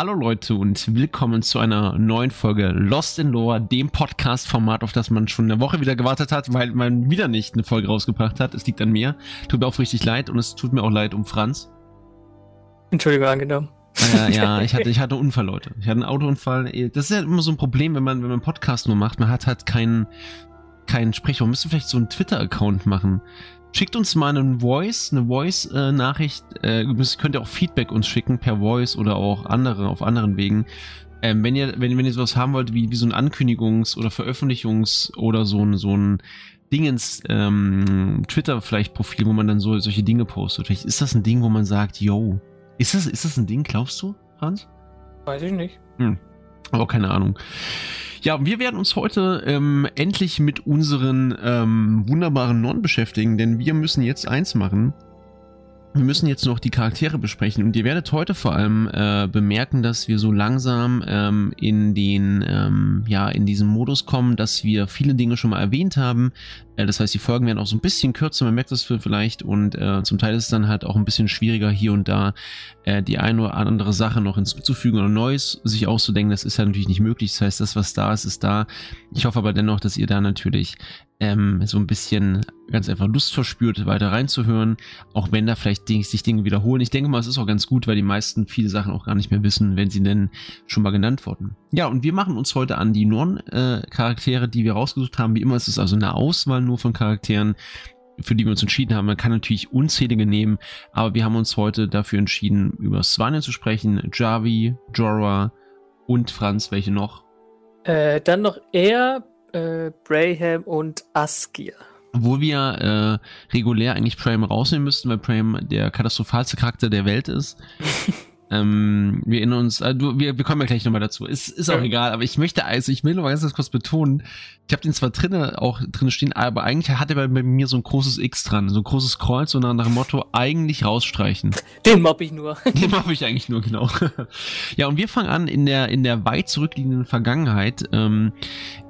Hallo Leute und willkommen zu einer neuen Folge Lost in Lore, dem Podcast-Format, auf das man schon eine Woche wieder gewartet hat, weil man wieder nicht eine Folge rausgebracht hat. Es liegt an mir. Tut mir auch richtig leid und es tut mir auch leid um Franz. Entschuldigung, angenommen. Äh, ja, ich hatte, ich hatte einen Unfall, Leute. Ich hatte einen Autounfall. Das ist ja immer so ein Problem, wenn man, wenn man Podcast nur macht. Man hat halt keinen, keinen Sprecher. Man müsste vielleicht so einen Twitter-Account machen. Schickt uns mal einen Voice, eine Voice-Nachricht. Äh, könnt ihr auch Feedback uns schicken per Voice oder auch andere auf anderen Wegen. Ähm, wenn ihr, wenn, wenn ihr sowas haben wollt, wie, wie so ein Ankündigungs- oder Veröffentlichungs- oder so ein, so ein Dingens, ähm, Twitter vielleicht Profil, wo man dann so solche Dinge postet. Vielleicht ist das ein Ding, wo man sagt, yo, ist das, ist das ein Ding, glaubst du, Hans? Weiß ich nicht. Hm. Aber keine Ahnung. Ja, wir werden uns heute ähm, endlich mit unseren ähm, wunderbaren Non beschäftigen, denn wir müssen jetzt eins machen. Wir müssen jetzt noch die Charaktere besprechen und ihr werdet heute vor allem äh, bemerken, dass wir so langsam ähm, in den ähm, ja in diesen Modus kommen, dass wir viele Dinge schon mal erwähnt haben. Äh, das heißt, die Folgen werden auch so ein bisschen kürzer, man merkt das vielleicht und äh, zum Teil ist es dann halt auch ein bisschen schwieriger hier und da äh, die eine oder andere Sache noch hinzuzufügen oder Neues sich auszudenken. Das ist ja natürlich nicht möglich. Das heißt, das was da ist, ist da. Ich hoffe aber dennoch, dass ihr da natürlich ähm, so ein bisschen ganz einfach Lust verspürt, weiter reinzuhören, auch wenn da vielleicht sich Dinge wiederholen. Ich denke mal, es ist auch ganz gut, weil die meisten viele Sachen auch gar nicht mehr wissen, wenn sie denn schon mal genannt wurden. Ja, und wir machen uns heute an die Non-Charaktere, die wir rausgesucht haben. Wie immer ist es also eine Auswahl nur von Charakteren, für die wir uns entschieden haben. Man kann natürlich unzählige nehmen, aber wir haben uns heute dafür entschieden, über Svanien zu sprechen, Javi, Jorah und Franz, welche noch? Äh, dann noch er, äh, Braham und Askir. Obwohl wir äh, regulär eigentlich Prime rausnehmen müssten, weil Prime der katastrophalste Charakter der Welt ist. Ähm, wir erinnern uns, äh, du, wir, wir kommen ja gleich nochmal dazu. Ist, ist auch ja. egal, aber ich möchte, also ich will nur ganz, ganz kurz betonen, ich habe den zwar drinnen auch drin stehen, aber eigentlich hat er bei, mir so ein großes X dran, so ein großes Kreuz, so nach, nach dem Motto, eigentlich rausstreichen. Den mobb ich nur. Den mobb ich eigentlich nur, genau. ja, und wir fangen an in der, in der weit zurückliegenden Vergangenheit. Ähm,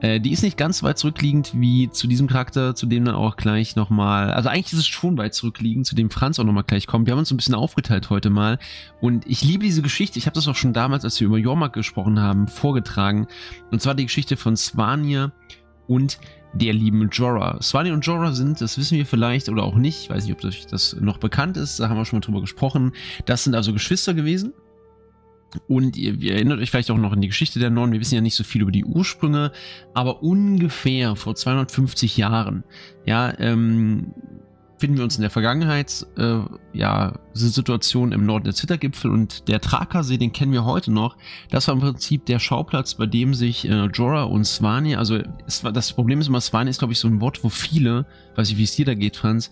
äh, die ist nicht ganz weit zurückliegend wie zu diesem Charakter, zu dem dann auch gleich nochmal, also eigentlich ist es schon weit zurückliegend, zu dem Franz auch nochmal gleich kommt. Wir haben uns ein bisschen aufgeteilt heute mal und ich liebe diese Geschichte. Ich habe das auch schon damals, als wir über Jormak gesprochen haben, vorgetragen. Und zwar die Geschichte von Svanir und der lieben Jorah. Svanir und Jorah sind, das wissen wir vielleicht oder auch nicht, ich weiß nicht, ob euch das noch bekannt ist, da haben wir schon mal drüber gesprochen. Das sind also Geschwister gewesen. Und ihr, ihr, erinnert euch vielleicht auch noch an die Geschichte der Nonnen. Wir wissen ja nicht so viel über die Ursprünge, aber ungefähr vor 250 Jahren, ja, ähm, finden wir uns in der Vergangenheit, äh, ja, Situation im Norden der Zittergipfel und der Trakasee, den kennen wir heute noch. Das war im Prinzip der Schauplatz, bei dem sich äh, Jorah und Svani, also es war, das Problem ist immer, Svani ist glaube ich so ein Wort, wo viele, weiß ich wie es dir da geht, Franz,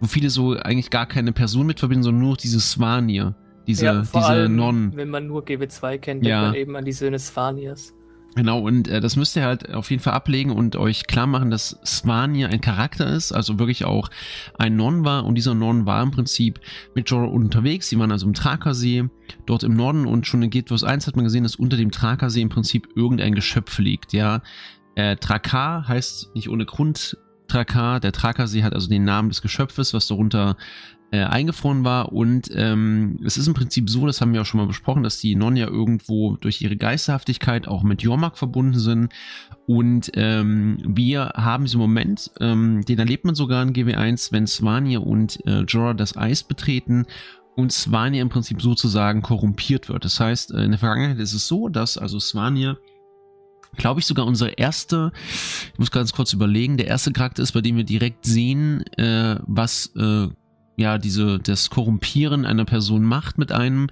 wo viele so eigentlich gar keine Person mit verbinden, sondern nur diese Svanir, diese, ja, diese allem, Nonnen. Wenn man nur GW2 kennt, denkt ja. man eben an die Söhne Svanirs. Genau, und äh, das müsst ihr halt auf jeden Fall ablegen und euch klar machen, dass Svanir ein Charakter ist, also wirklich auch ein Non war. Und dieser Non war im Prinzip mit Jorah unterwegs. Sie waren also im Trakasee, dort im Norden. Und schon in Guild Wars 1 hat man gesehen, dass unter dem Trakasee im Prinzip irgendein Geschöpf liegt. Ja, äh, Trakar heißt nicht ohne Grund Trakar. Der Trakasee hat also den Namen des Geschöpfes, was darunter äh, eingefroren war. Und ähm, es ist im Prinzip so, das haben wir auch schon mal besprochen, dass die Non ja irgendwo durch ihre Geisterhaftigkeit auch mit Jormak verbunden sind. Und ähm, wir haben diesen Moment, ähm, den erlebt man sogar in GW1, wenn Svanir und äh, Jorah das Eis betreten und Svanir im Prinzip sozusagen korrumpiert wird. Das heißt, äh, in der Vergangenheit ist es so, dass also Svanir glaube ich, sogar unsere erste, ich muss ganz kurz überlegen, der erste Charakter ist, bei dem wir direkt sehen, äh, was äh, ja diese das Korrumpieren einer Person macht mit einem.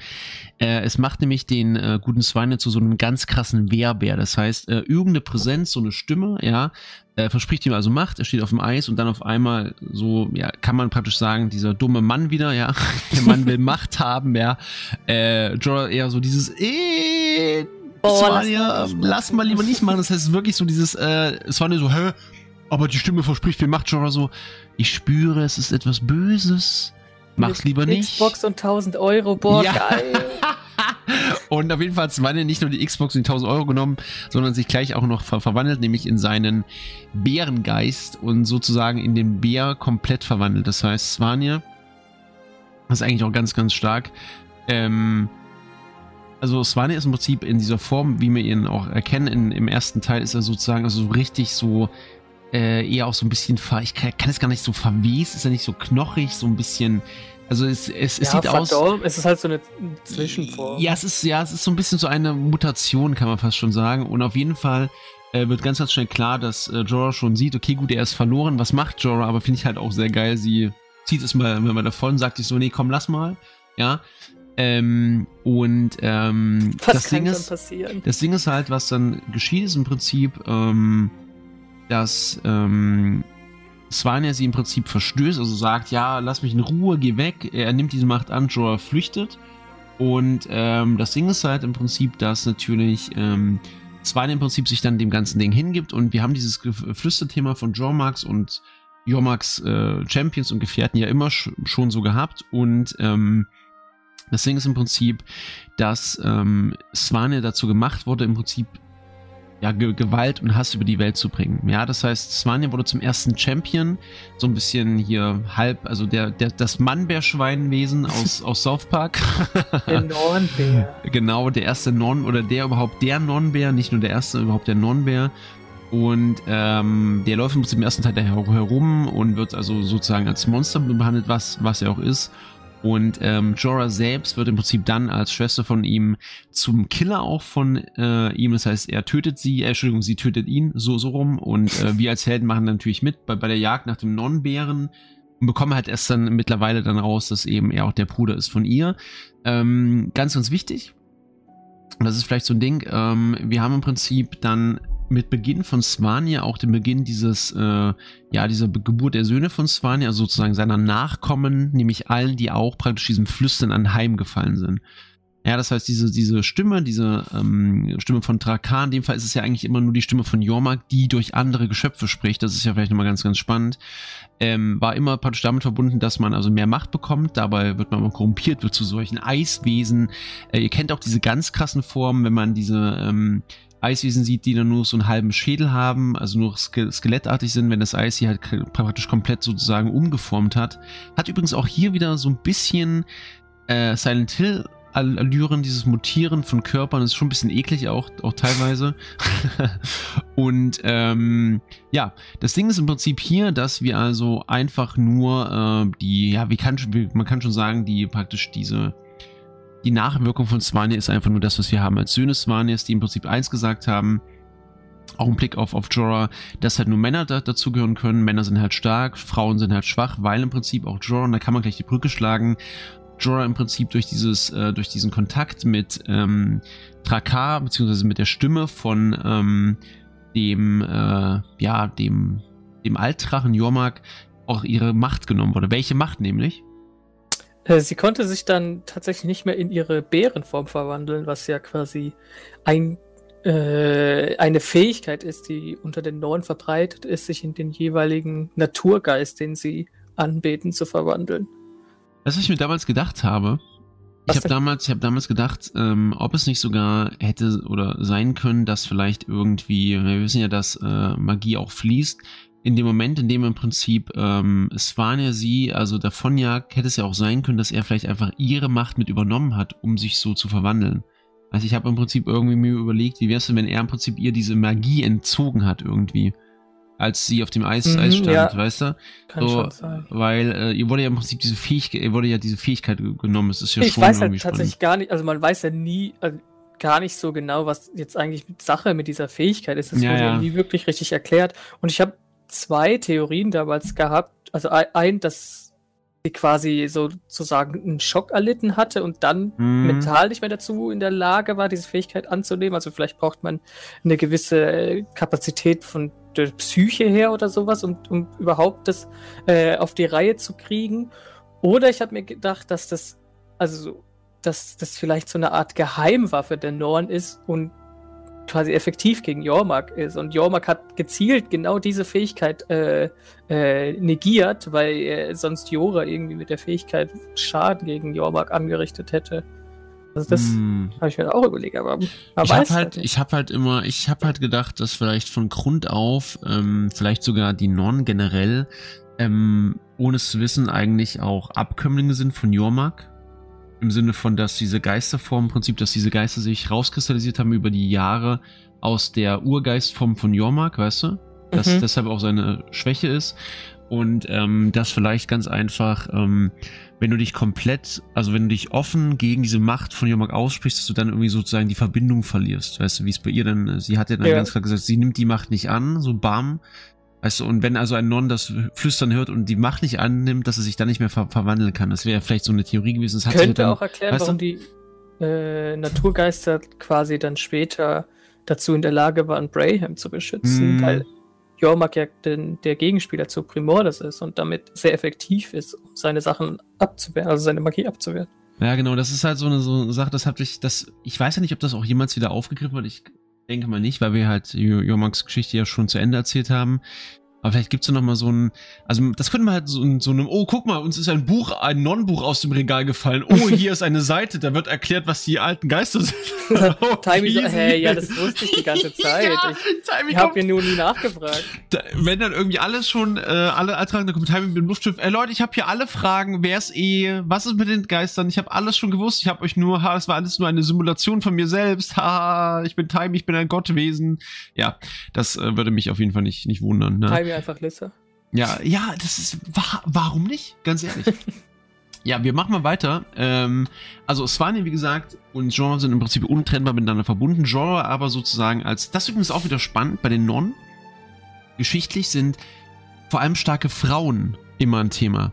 Äh, es macht nämlich den äh, guten Swine zu so einem ganz krassen Wehrbär. Das heißt, äh, irgendeine Präsenz, so eine Stimme, ja, äh, verspricht ihm also Macht. Er steht auf dem Eis und dann auf einmal so, ja, kann man praktisch sagen, dieser dumme Mann wieder, ja, der Mann will Macht haben, ja. Äh, Jorah eher so dieses, äh, Oh, Swania, lass, lass mal lieber nicht machen. Das heißt wirklich so dieses, äh, Swania so, hä? Aber die Stimme verspricht viel Macht schon oder so. Ich spüre, es ist etwas Böses. Mach's lieber nicht. Xbox und 1000 Euro, boah, ja. geil. und auf jeden Fall hat Svanne nicht nur die Xbox und die 1000 Euro genommen, sondern sich gleich auch noch ver verwandelt, nämlich in seinen Bärengeist und sozusagen in den Bär komplett verwandelt. Das heißt, Svanir, ist eigentlich auch ganz, ganz stark, ähm, also Swanee ist im Prinzip in dieser Form, wie wir ihn auch erkennen, in, im ersten Teil ist er sozusagen also so richtig so äh, eher auch so ein bisschen, ich kann, kann es gar nicht so verwest, ist er nicht so knochig, so ein bisschen, also es, es, es ja, sieht aus. Es ist halt so eine Zwischenform. Ja, es ist, ja, es ist so ein bisschen so eine Mutation, kann man fast schon sagen. Und auf jeden Fall äh, wird ganz, ganz schnell klar, dass äh, Jorah schon sieht, okay, gut, er ist verloren. Was macht Jorah? Aber finde ich halt auch sehr geil. Sie zieht es mal, mal davon, sagt sich so, nee, komm, lass mal. Ja. Ähm, und ähm, was das kann Ding ist, passieren? das Ding ist halt, was dann geschieht, ist im Prinzip, ähm, dass ähm, Svanir sie im Prinzip verstößt, also sagt, ja, lass mich in Ruhe, geh weg. Er nimmt diese Macht an, Jorah flüchtet. Und ähm, das Ding ist halt im Prinzip, dass natürlich ähm, Svanir im Prinzip sich dann dem ganzen Ding hingibt und wir haben dieses Flüsterthema von Jormax und Jormax äh, Champions und Gefährten ja immer sch schon so gehabt und ähm, das Ding ist im Prinzip, dass ähm, Svanir dazu gemacht wurde, im Prinzip ja, Ge Gewalt und Hass über die Welt zu bringen. Ja, das heißt, Svanir wurde zum ersten Champion, so ein bisschen hier halb, also der, der das Mannbärschweinwesen aus, aus South Park. Der Nornbär. genau, der erste Non oder der überhaupt der Nonbär, nicht nur der erste, überhaupt der Nonbär. Und ähm, der läuft im ersten Teil daher herum und wird also sozusagen als Monster behandelt, was, was er auch ist. Und ähm, Jorah selbst wird im Prinzip dann als Schwester von ihm zum Killer auch von äh, ihm. Das heißt, er tötet sie, äh, Entschuldigung, sie tötet ihn, so, so rum. Und äh, wir als Helden machen natürlich mit bei, bei der Jagd nach dem Nonnenbären und bekommen halt erst dann mittlerweile dann raus, dass eben er auch der Bruder ist von ihr. Ähm, ganz, ganz wichtig. Das ist vielleicht so ein Ding. Ähm, wir haben im Prinzip dann mit Beginn von Svanir auch den Beginn dieses, äh, ja, dieser Geburt der Söhne von Svanir, also sozusagen seiner Nachkommen, nämlich allen, die auch praktisch diesem Flüstern anheimgefallen sind. Ja, das heißt, diese, diese Stimme, diese ähm, Stimme von Trakan, in dem Fall ist es ja eigentlich immer nur die Stimme von Jormak, die durch andere Geschöpfe spricht. Das ist ja vielleicht nochmal ganz, ganz spannend. Ähm, war immer praktisch damit verbunden, dass man also mehr Macht bekommt. Dabei wird man immer korrumpiert, wird zu solchen Eiswesen. Äh, ihr kennt auch diese ganz krassen Formen, wenn man diese ähm, Eiswesen sieht, die dann nur so einen halben Schädel haben, also nur ske skelettartig sind, wenn das Eis sie halt praktisch komplett sozusagen umgeformt hat. Hat übrigens auch hier wieder so ein bisschen äh, Silent Hill Allüren, dieses Mutieren von Körpern, ist schon ein bisschen eklig auch, auch teilweise. und ähm, ja, das Ding ist im Prinzip hier, dass wir also einfach nur äh, die, ja, wie kann, wie, man kann schon sagen, die praktisch diese die Nachwirkung von Svanir ist einfach nur das, was wir haben als Söhne Svanirs, die im Prinzip eins gesagt haben, auch ein Blick auf, auf Jorah, dass halt nur Männer da, dazugehören können. Männer sind halt stark, Frauen sind halt schwach, weil im Prinzip auch Jorah, und da kann man gleich die Brücke schlagen, Jorah im Prinzip durch dieses, äh, durch diesen Kontakt mit ähm, Trakar, beziehungsweise mit der Stimme von ähm, dem, äh, ja, dem, dem Altdrachen Jormak auch ihre Macht genommen wurde. Welche Macht nämlich? Äh, sie konnte sich dann tatsächlich nicht mehr in ihre Bärenform verwandeln, was ja quasi ein, äh, eine Fähigkeit ist, die unter den Norn verbreitet ist, sich in den jeweiligen Naturgeist, den sie anbeten, zu verwandeln. Was ich mir damals gedacht habe, ich habe damals, ich habe damals gedacht, ähm, ob es nicht sogar hätte oder sein können, dass vielleicht irgendwie, wir wissen ja, dass äh, Magie auch fließt, in dem Moment, in dem im Prinzip ähm, Svanir sie also davonjagt, hätte es ja auch sein können, dass er vielleicht einfach ihre Macht mit übernommen hat, um sich so zu verwandeln. Also ich habe im Prinzip irgendwie mir überlegt, wie wäre es denn, wenn er im Prinzip ihr diese Magie entzogen hat irgendwie, als sie auf dem Eis, Mhm, Eis stand, ja. weißt du? Kann So, schon sein. Weil äh, ihr wurde ja im Prinzip diese Fähigkeit, ihr wurde ja diese Fähigkeit ge- genommen. Es ist ja ich schon weiß halt tatsächlich gar nicht, also man weiß ja nie, also gar nicht so genau, was jetzt eigentlich mit Sache mit dieser Fähigkeit ist. Das Ja, wurde ja. nie wirklich richtig erklärt. Und ich habe zwei Theorien damals gehabt. Also ein, dass sie quasi sozusagen einen Schock erlitten hatte und dann Mhm. mental nicht mehr dazu in der Lage war, diese Fähigkeit anzunehmen. Also vielleicht braucht man eine gewisse äh, Kapazität von der Psyche her oder sowas, um, um überhaupt das äh, auf die Reihe zu kriegen. Oder ich habe mir gedacht, dass das, also so, dass das vielleicht so eine Art Geheimwaffe der Norn ist und quasi effektiv gegen Jormak ist. Und Jormak hat gezielt genau diese Fähigkeit äh, äh, negiert, weil äh, sonst Jora irgendwie mit der Fähigkeit Schaden gegen Jormak angerichtet hätte. Also das Mhm. habe ich mir auch überlegt, aber ich habe halt, nicht. ich habe halt immer, ich habe halt gedacht, dass vielleicht von Grund auf, ähm, vielleicht sogar die Nonnen generell, ähm, ohne es zu wissen, eigentlich auch Abkömmlinge sind von Jormak. Im Sinne von, dass diese Geisterform im Prinzip, dass diese Geister sich rauskristallisiert haben über die Jahre aus der Urgeistform von Jormak, weißt du? Dass Mhm. deshalb auch seine Schwäche ist. Und ähm, das vielleicht ganz einfach, ähm, wenn du dich komplett, also wenn du dich offen gegen diese Macht von Jormak aussprichst, dass du dann irgendwie sozusagen die Verbindung verlierst. Weißt du, wie es bei ihr dann, sie hat ja dann Ja. ganz klar gesagt, sie nimmt die Macht nicht an, so bam. Weißt du, und wenn also ein Non das Flüstern hört und die Macht nicht annimmt, dass er sich dann nicht mehr ver verwandeln kann. Das wäre vielleicht so eine Theorie gewesen. Das hat sich Könnte dann, auch erklären, weißt du? warum die äh, Naturgeister quasi dann später dazu in der Lage waren, Braham zu beschützen, Mm. weil Jormak ja den, der Gegenspieler zu Primordis ist und damit sehr effektiv ist, um seine Sachen abzuwehren, also seine Magie abzuwehren. Ja, genau, das ist halt so eine, so eine Sache, das hat ich, das, ich weiß ja nicht, ob das auch jemals wieder aufgegriffen wird, ich denke mal nicht, weil wir halt Jo- Jormaks Geschichte ja schon zu Ende erzählt haben. Aber vielleicht gibt's da noch mal so ein, also das könnte man halt so, so einem, oh, guck mal, uns ist ein Buch, ein Non-Buch aus dem Regal gefallen. Oh, hier ist eine Seite, da wird erklärt, was die alten Geister sind. Oh, Timey so, hey, ja, das wusste ich die ganze Zeit. Ja, Ich, ich habe mir nur nie nachgefragt. da, wenn dann irgendwie alles schon, äh, alle Antragen, dann kommt Timey mit dem Luftschiff, ey Leute, ich habe hier alle Fragen, wer ist eh, was ist mit den Geistern, ich habe alles schon gewusst, ich habe euch nur, ha, es war alles nur eine Simulation von mir selbst, haha, ich bin Timey, ich bin ein Gottwesen. Ja, das äh, würde mich auf jeden Fall nicht, nicht wundern. Ne? Timey einfach Lisse. Ja, ja, das ist, wa warum nicht? Ganz ehrlich. ja, wir machen mal weiter. Ähm, also Svanir, wie gesagt, und Genre sind im Prinzip untrennbar miteinander verbunden. Genre aber sozusagen als, das ist übrigens auch wieder spannend bei den Nonnen. Geschichtlich sind vor allem starke Frauen immer ein Thema.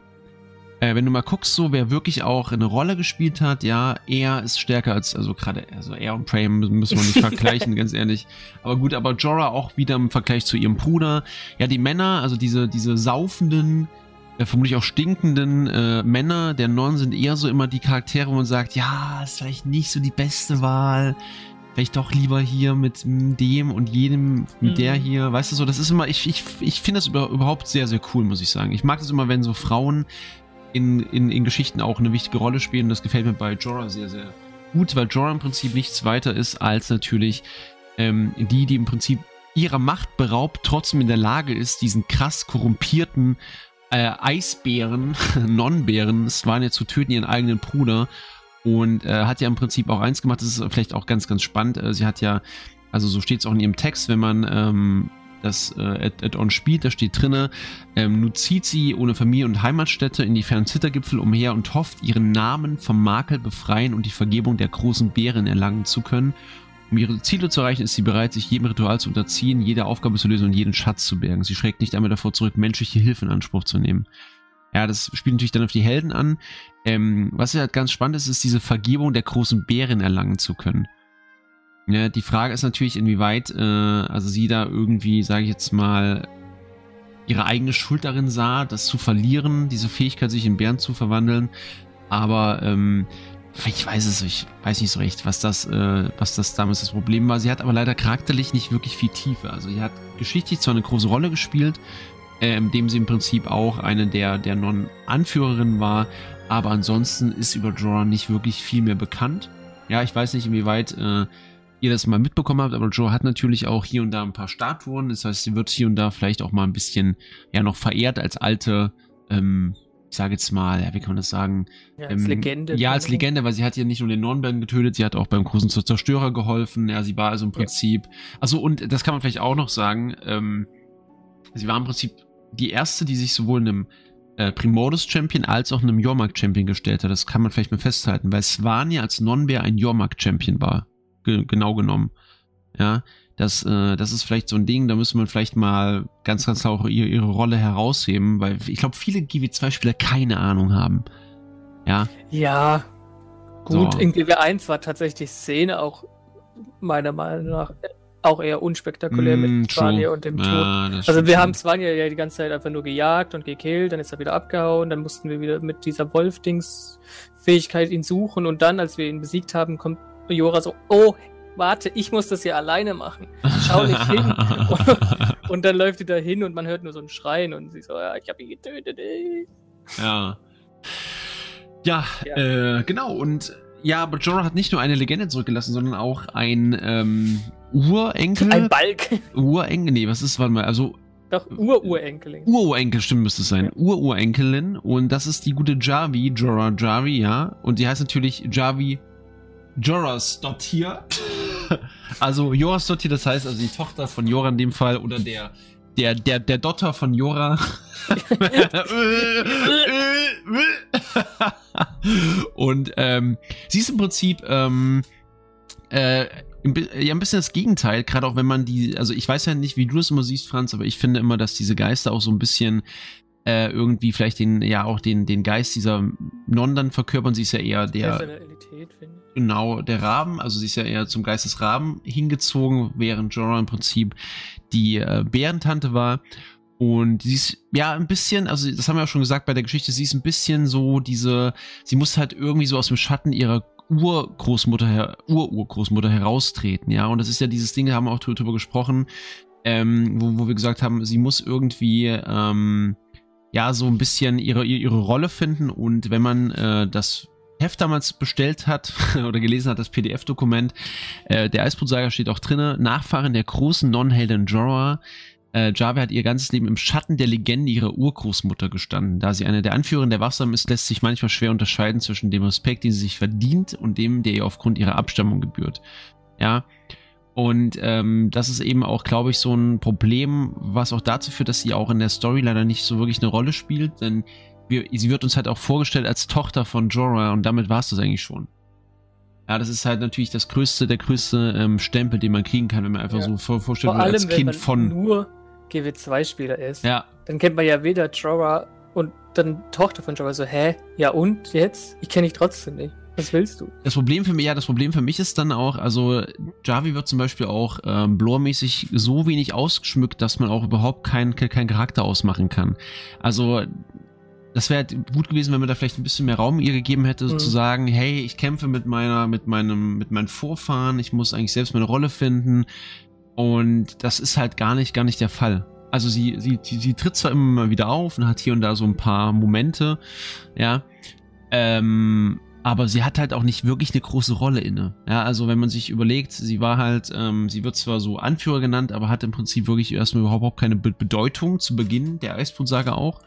Äh, wenn du mal guckst, so wer wirklich auch eine Rolle gespielt hat, ja, er ist stärker als, also gerade, also er und Prey müssen wir nicht vergleichen, ganz ehrlich. Aber gut, aber Jorah auch wieder im Vergleich zu ihrem Bruder. Ja, die Männer, also diese, diese saufenden, äh, vermutlich auch stinkenden äh, Männer der Non sind eher so immer die Charaktere, wo man sagt, ja, ist vielleicht nicht so die beste Wahl. Vielleicht doch lieber hier mit mm, dem und jedem, mit Mhm. der hier, weißt du so, das ist immer, ich, ich, ich finde das über, überhaupt sehr, sehr cool, muss ich sagen. Ich mag das immer, wenn so Frauen in, in, in Geschichten auch eine wichtige Rolle spielen. Das gefällt mir bei Jorah sehr, sehr gut, weil Jorah im Prinzip nichts weiter ist als natürlich ähm, die, die im Prinzip ihrer Macht beraubt, trotzdem in der Lage ist, diesen krass korrumpierten äh, Eisbären, Non-Bären, Svanir zu töten, ihren eigenen Bruder. Und äh, hat ja im Prinzip auch eins gemacht, das ist vielleicht auch ganz, ganz spannend. Äh, sie hat ja, also so steht es auch in ihrem Text, wenn man ähm, das äh, Add-on spielt, da steht drinne, ähm, nun zieht sie ohne Familie und Heimatstätte in die fernen Zittergipfel umher und hofft, ihren Namen vom Makel befreien und die Vergebung der großen Bären erlangen zu können. Um ihre Ziele zu erreichen, ist sie bereit, sich jedem Ritual zu unterziehen, jede Aufgabe zu lösen und jeden Schatz zu bergen. Sie schreckt nicht einmal davor zurück, menschliche Hilfe in Anspruch zu nehmen. Ja, das spielt natürlich dann auf die Helden an. Ähm, was ja halt ganz spannend ist, ist diese Vergebung der großen Bären erlangen zu können. Ja, die Frage ist natürlich, inwieweit, äh, also sie da irgendwie, sage ich jetzt mal, ihre eigene Schuld darin sah, das zu verlieren, diese Fähigkeit, sich in Bären zu verwandeln. Aber ähm, ich weiß es, ich weiß nicht so recht, was das, äh, was das damals das Problem war. Sie hat aber leider charakterlich nicht wirklich viel Tiefe. Also sie hat geschichtlich zwar eine große Rolle gespielt, äh, indem sie im Prinzip auch eine der, der Non-Anführerinnen war, aber ansonsten ist über Jorah nicht wirklich viel mehr bekannt. Ja, ich weiß nicht, inwieweit äh, ihr das mal mitbekommen habt, aber Jorah hat natürlich auch hier und da ein paar Statuen. Das heißt, sie wird hier und da vielleicht auch mal ein bisschen ja noch verehrt als alte, ähm, ich sage jetzt mal, ja, wie kann man das sagen? Ja, als Ähm, Legende. Ja, als Legende, weil sie hat ja nicht nur den Nornberg getötet, sie hat auch beim großen Zerstörer geholfen. Ja, sie war also im Ja. Prinzip. Also und das kann man vielleicht auch noch sagen. Ähm, sie war im Prinzip die erste, die sich sowohl einem äh, Primordus Champion als auch einem Jormark Champion gestellt hat. Das kann man vielleicht mal festhalten, weil Svanir als Nonbär ein Jormark Champion war. Ge genau genommen. Ja, das, äh, das ist vielleicht so ein Ding, da müsste man vielleicht mal ganz, ganz auch ihre, ihre Rolle herausheben, weil ich glaube, viele GW2-Spieler keine Ahnung haben. Ja, Ja, gut, So. in GW1 war tatsächlich Szene auch meiner Meinung nach auch eher unspektakulär Mm, mit. Svanir und dem Tod. Ja, Also wir haben Svanir ja die ganze Zeit einfach nur gejagt und gekillt, dann ist er wieder abgehauen, dann mussten wir wieder mit dieser Wolf-Dings-Fähigkeit ihn suchen und dann, als wir ihn besiegt haben, kommt Jora so, oh, warte, ich muss das ja alleine machen. Schau nicht hin. Und dann läuft sie da hin und man hört nur so ein Schreien und sie so, ja, ich hab ihn getötet. ey. ja. Ja, Ja. Äh, genau. Und ja, aber Jorah hat nicht nur eine Legende zurückgelassen, sondern auch ein ähm, Urenkel. Ein Balk. Urenkel, nee, was ist, warte mal, also Doch, Ururenkelin. Ururenkel, stimmt, müsste es sein. Ja. Ururenkelin. Und das ist die gute Javi, Jorah Javi, ja. Und die heißt natürlich Javi Joras Dottir. also Joras Dottir, das heißt also die Tochter von Jora in dem Fall oder der der der der Dotter von Jora. und ähm, sie ist im Prinzip ähm, äh, ja, ein bisschen das Gegenteil, gerade auch wenn man die, also ich weiß ja nicht, wie du das immer siehst, Franz, aber ich finde immer, dass diese Geister auch so ein bisschen äh, irgendwie vielleicht den, ja auch den, den Geist dieser Non dann verkörpern. Sie ist ja eher der. Genau, der Raben, also sie ist ja eher zum Geist hingezogen, während Jorah im Prinzip die äh, Bärentante war. Und sie ist ja ein bisschen, also das haben wir ja schon gesagt bei der Geschichte, sie ist ein bisschen so diese, sie muss halt irgendwie so aus dem Schatten ihrer Urgroßmutter, Ururgroßmutter heraustreten, ja. Und das ist ja dieses Ding, haben wir auch drüber gesprochen, ähm, wo, wo wir gesagt haben, sie muss irgendwie, ähm, ja, so ein bisschen ihre, ihre Rolle finden. Und wenn man äh, das Heft damals bestellt hat oder gelesen hat, das PDF-Dokument, äh, der Eisbrutsager steht auch drinne, Nachfahren der großen Non-Helden Jorah, äh, Java hat ihr ganzes Leben im Schatten der Legende ihrer Urgroßmutter gestanden. Da sie eine der Anführerin der Wachsamen ist, lässt sich manchmal schwer unterscheiden zwischen dem Respekt, den sie sich verdient und dem, der ihr aufgrund ihrer Abstammung gebührt. Ja. Und ähm, das ist eben auch, glaube ich, so ein Problem, was auch dazu führt, dass sie auch in der Story leider nicht so wirklich eine Rolle spielt, denn wir, sie wird uns halt auch vorgestellt als Tochter von Jorah und damit war es das eigentlich schon. Ja, das ist halt natürlich das größte, der größte ähm, Stempel, den man kriegen kann, wenn man einfach ja. so vorstellt, Vor allem, als Kind von. Nur GW2-Spieler ist, ja. dann kennt man ja weder Jorah und dann Tochter von Jorah so, hä? Ja und jetzt? Ich kenne dich trotzdem nicht. Was willst du? Das Problem für mich, ja, das Problem für mich ist dann auch, also Javi wird zum Beispiel auch ähm, Blore-mäßig so wenig ausgeschmückt, dass man auch überhaupt keinen kein Charakter ausmachen kann. Also das wäre halt gut gewesen, wenn man da vielleicht ein bisschen mehr Raum ihr gegeben hätte, mhm. zu sagen, hey, ich kämpfe mit meiner, mit meinem, mit meinen Vorfahren, ich muss eigentlich selbst meine Rolle finden. Und das ist halt gar nicht, gar nicht der Fall. Also sie, sie, sie, sie tritt zwar immer mal wieder auf und hat hier und da so ein paar Momente, ja, ähm, aber sie hat halt auch nicht wirklich eine große Rolle inne. Ja, also wenn man sich überlegt, sie war halt, ähm, sie wird zwar so Anführer genannt, aber hat im Prinzip wirklich erstmal überhaupt keine Be Bedeutung zu Beginn der Eisbrutsaga auch.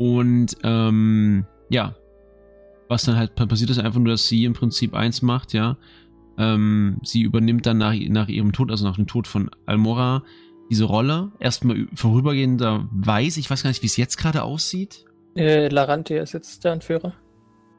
Und ähm, ja, was dann halt passiert ist einfach nur, dass sie im Prinzip eins macht, ja, ähm, sie übernimmt dann nach, nach ihrem Tod, also nach dem Tod von Almora, diese Rolle. Erstmal vorübergehenderweise, ich weiß gar nicht, wie es jetzt gerade aussieht. Äh, Larantia ist jetzt der Anführer.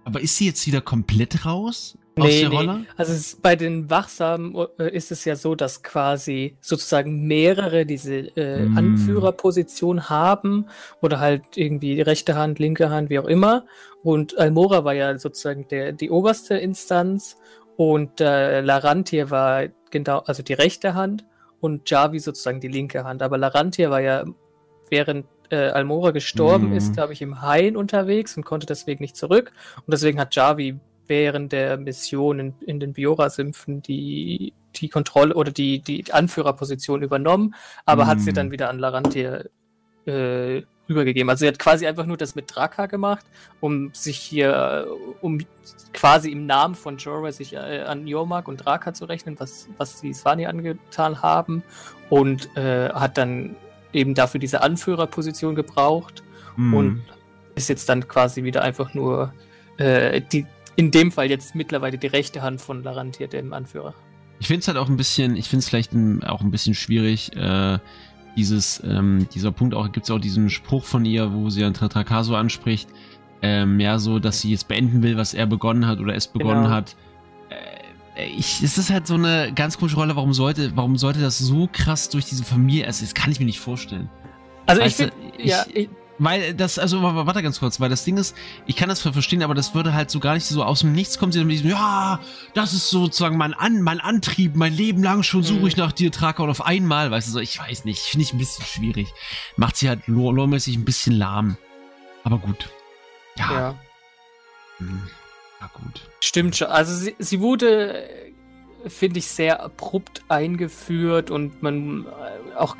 Aber ist sie jetzt wieder komplett raus? Nee, nee. Also es, bei den Wachsamen äh, ist es ja so, dass quasi sozusagen mehrere diese äh, mm. Anführerposition haben oder halt irgendwie rechte Hand, linke Hand, wie auch immer. Und Almora war ja sozusagen der, die oberste Instanz und äh, Larantir war genau, also die rechte Hand und Javi sozusagen die linke Hand. Aber Larantir war ja während äh, Almora gestorben mhm. ist, glaube ich, im Hain unterwegs und konnte deswegen nicht zurück. Und deswegen hat Javi während der Mission in, in den Biora-Symphen die, die Kontrolle oder die, die Anführerposition übernommen, aber mhm. hat sie dann wieder an Larantir äh, rübergegeben. Also sie hat quasi einfach nur das mit Draka gemacht, um sich hier, um quasi im Namen von Jorah sich äh, an Yormak und Draka zu rechnen, was, was die Svani angetan haben und äh, hat dann eben dafür diese Anführerposition gebraucht mm. und ist jetzt dann quasi wieder einfach nur äh, die, in dem Fall jetzt mittlerweile die rechte Hand von Larantir, dem Anführer. Ich finde es halt auch ein bisschen, ich finde es vielleicht ein, auch ein bisschen schwierig, äh, dieses, ähm, dieser Punkt auch, gibt es auch diesen Spruch von ihr, wo sie an Trakaso anspricht, ähm, ja, so, dass sie jetzt beenden will, was er begonnen hat oder es begonnen genau. hat. Äh, ich, es ist halt so eine ganz komische Rolle, warum sollte, warum sollte das so krass durch diese Familie, also das kann ich mir nicht vorstellen. Also weißt ich, find, ich, ja, ich, weil das, also warte ganz kurz, weil das Ding ist, ich kann das verstehen, aber das würde halt so gar nicht so aus dem Nichts kommen, sie mit diesem, ja, das ist sozusagen mein, An mein Antrieb, mein Leben lang schon suche ich mhm. nach dir, Tracker und auf einmal, weißt du, so, ich weiß nicht, finde ich ein bisschen schwierig. Macht sie halt lore-mäßig ein bisschen lahm. Aber gut. Ja. Ja, hm. ja gut. Stimmt schon. Also sie, sie wurde, finde ich, sehr abrupt eingeführt und man äh, auch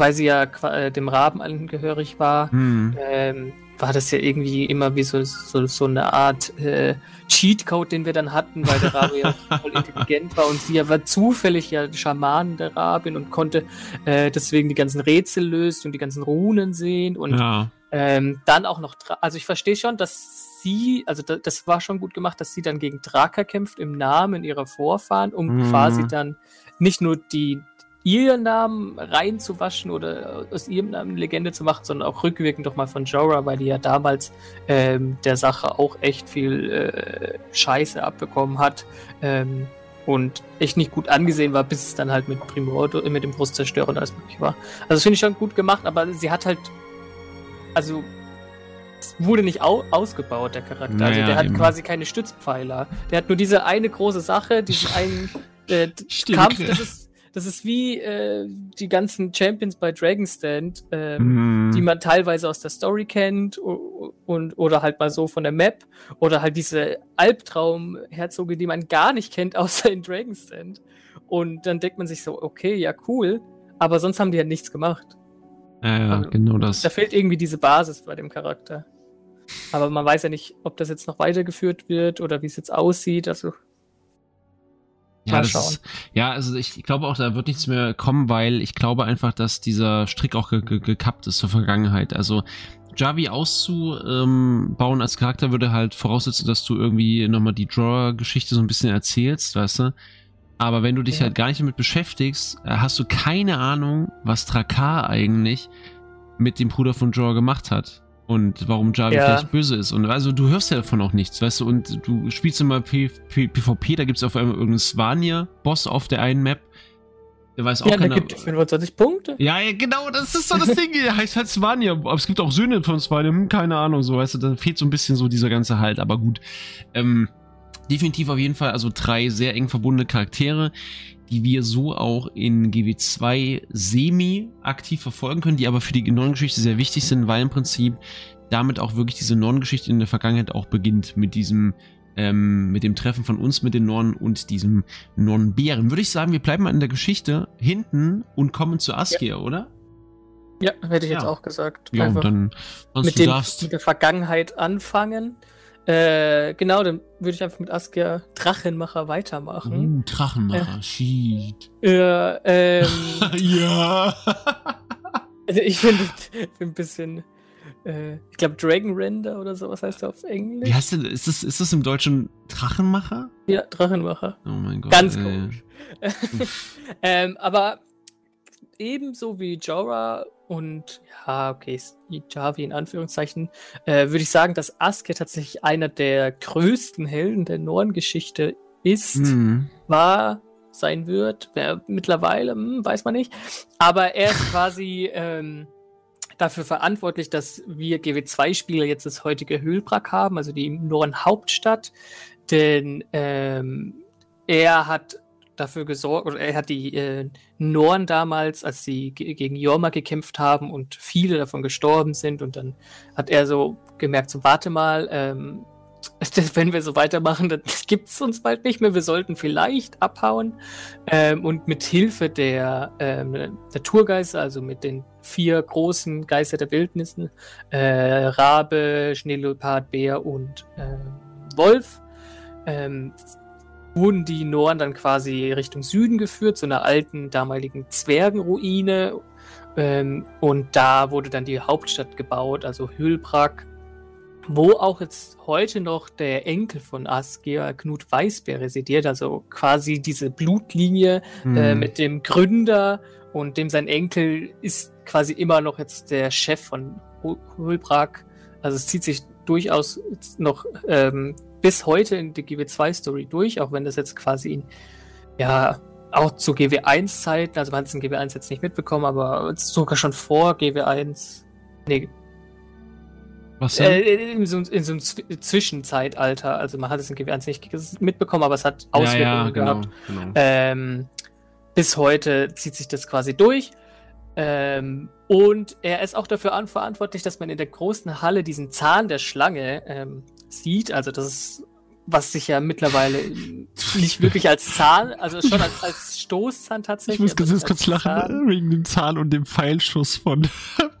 weil sie ja äh, dem Raben angehörig war, hm. ähm, war das ja irgendwie immer wie so, so, so eine Art äh, Cheatcode, den wir dann hatten, weil der Rabe ja voll intelligent war und sie ja war zufällig ja Schaman der Rabin und konnte äh, deswegen die ganzen Rätsel lösen und die ganzen Runen sehen und ja. ähm, dann auch noch, also ich verstehe schon, dass sie, also da, das war schon gut gemacht, dass sie dann gegen Draka kämpft im Namen ihrer Vorfahren, um mhm. quasi dann nicht nur die ihren Namen reinzuwaschen oder aus ihrem Namen eine Legende zu machen, sondern auch rückwirkend doch mal von Jorah, weil die ja damals ähm, der Sache auch echt viel äh, Scheiße abbekommen hat ähm, und echt nicht gut angesehen war, bis es dann halt mit Primordo, mit dem Brustzerstörer und alles möglich war. Also das finde ich schon gut gemacht, aber sie hat halt, also es wurde nicht au ausgebaut, der Charakter. Naja, also der hat eben. quasi keine Stützpfeiler. Der hat nur diese eine große Sache, diesen einen äh, Kampf, das ist das ist wie äh, die ganzen Champions bei Dragon Stand, ähm, mm. die man teilweise aus der Story kennt und, oder halt mal so von der Map oder halt diese Albtraum-Herzoge, die man gar nicht kennt, außer in Dragon Stand. Und dann denkt man sich so, okay, ja cool, aber sonst haben die ja nichts gemacht. Ja, ja, also, genau das. Da fehlt irgendwie diese Basis bei dem Charakter. Aber man weiß ja nicht, ob das jetzt noch weitergeführt wird oder wie es jetzt aussieht. Also ja, Mal schauen. Ist, ja, also ich glaube auch, da wird nichts mehr kommen, weil ich glaube einfach, dass dieser Strick auch ge ge gekappt ist zur Vergangenheit. Also Javi auszubauen als Charakter würde halt voraussetzen, dass du irgendwie nochmal die Drawer-Geschichte so ein bisschen erzählst, weißt du? Aber wenn du dich ja. halt gar nicht damit beschäftigst, äh, hast du keine Ahnung, was Trakar eigentlich mit dem Bruder von Drawer gemacht hat und warum Javi ja. vielleicht böse ist. Und also du hörst ja davon auch nichts, weißt du, und du spielst immer P P PvP, da gibt es auf einmal irgendeinen Svania-Boss auf der einen Map. Der weiß auch ja, keiner. der gibt 25 Punkte. Ja, ja, genau, das ist so das Ding. Der heißt halt Svania. Aber es gibt auch Söhne von Svania, hm, keine Ahnung, so, weißt du, da fehlt so ein bisschen so dieser ganze Halt, aber gut. Ähm, definitiv auf jeden Fall, also drei sehr eng verbundene Charaktere, die wir so auch in GW2 semi aktiv verfolgen können, die aber für die Non-Geschichte sehr wichtig sind, weil im Prinzip damit auch wirklich diese Non-Geschichte in der Vergangenheit auch beginnt mit diesem ähm, mit dem Treffen von uns mit den Nornen und diesem Non-Bären. Würde ich sagen, wir bleiben mal in der Geschichte hinten und kommen zu Askia, ja. oder? Ja, hätte ich ja. jetzt auch gesagt. Ja, und dann mit, dem, mit der Vergangenheit anfangen. Äh, genau, dann würde ich einfach mit Askia Drachenmacher weitermachen. Uh, Drachenmacher, äh, shit. Ja, ähm. ja. also ich finde find ein bisschen. Äh, ich glaube Dragon Render oder sowas heißt er auf Englisch. Wie heißt denn, ist das, ist das im Deutschen Drachenmacher? Ja, Drachenmacher. Oh mein Gott. Ganz komisch. ähm, aber ebenso wie Jorah und ja, okay, Javi in Anführungszeichen, äh, würde ich sagen, dass Aske tatsächlich einer der größten Helden der Norn-Geschichte ist, mhm. war, sein wird. Wer mittlerweile, hm, weiß man nicht. Aber er ist quasi ähm, dafür verantwortlich, dass wir GW2-Spieler jetzt das heutige Höhlbrack haben, also die Norn-Hauptstadt. Denn ähm, er hat dafür gesorgt, oder er hat die äh, Norn damals, als sie gegen Jorma gekämpft haben und viele davon gestorben sind, und dann hat er so gemerkt, so warte mal, ähm, wenn wir so weitermachen, dann gibt es uns bald nicht mehr. Wir sollten vielleicht abhauen. Ähm, und mit Hilfe der ähm, Naturgeister, also mit den vier großen Geister der Wildnissen, äh, Rabe, Schneeleopard, Bär und äh, Wolf, ähm, wurden die Noren dann quasi Richtung Süden geführt, zu einer alten damaligen Zwergenruine. Ähm, und da wurde dann die Hauptstadt gebaut, also Hülbrak, wo auch jetzt heute noch der Enkel von Asgeir, Knut Weißbär, residiert, also quasi diese Blutlinie mhm. äh, mit dem Gründer und dem sein Enkel ist quasi immer noch jetzt der Chef von Hülbrak. Also es zieht sich durchaus noch ähm, bis heute in die GW2-Story durch, auch wenn das jetzt quasi in, ja, auch zu GW1-Zeiten, also man hat es in GW1 jetzt nicht mitbekommen, aber sogar schon vor GW1, nee. Was denn? Äh, in, so, in so einem Zwischenzeitalter, also man hat es in GW1 nicht mitbekommen, aber es hat Auswirkungen ja, ja, genau, gehabt. Genau. Ähm, bis heute zieht sich das quasi durch. Ähm, und er ist auch dafür verantwortlich, dass man in der großen Halle diesen Zahn der Schlange ähm, sieht. Also das ist, was sich ja mittlerweile nicht wirklich als Zahn, also schon als, als Stoßzahn tatsächlich. Ich muss ganz kurz lachen, Zahn. wegen dem Zahn und dem Pfeilschuss von,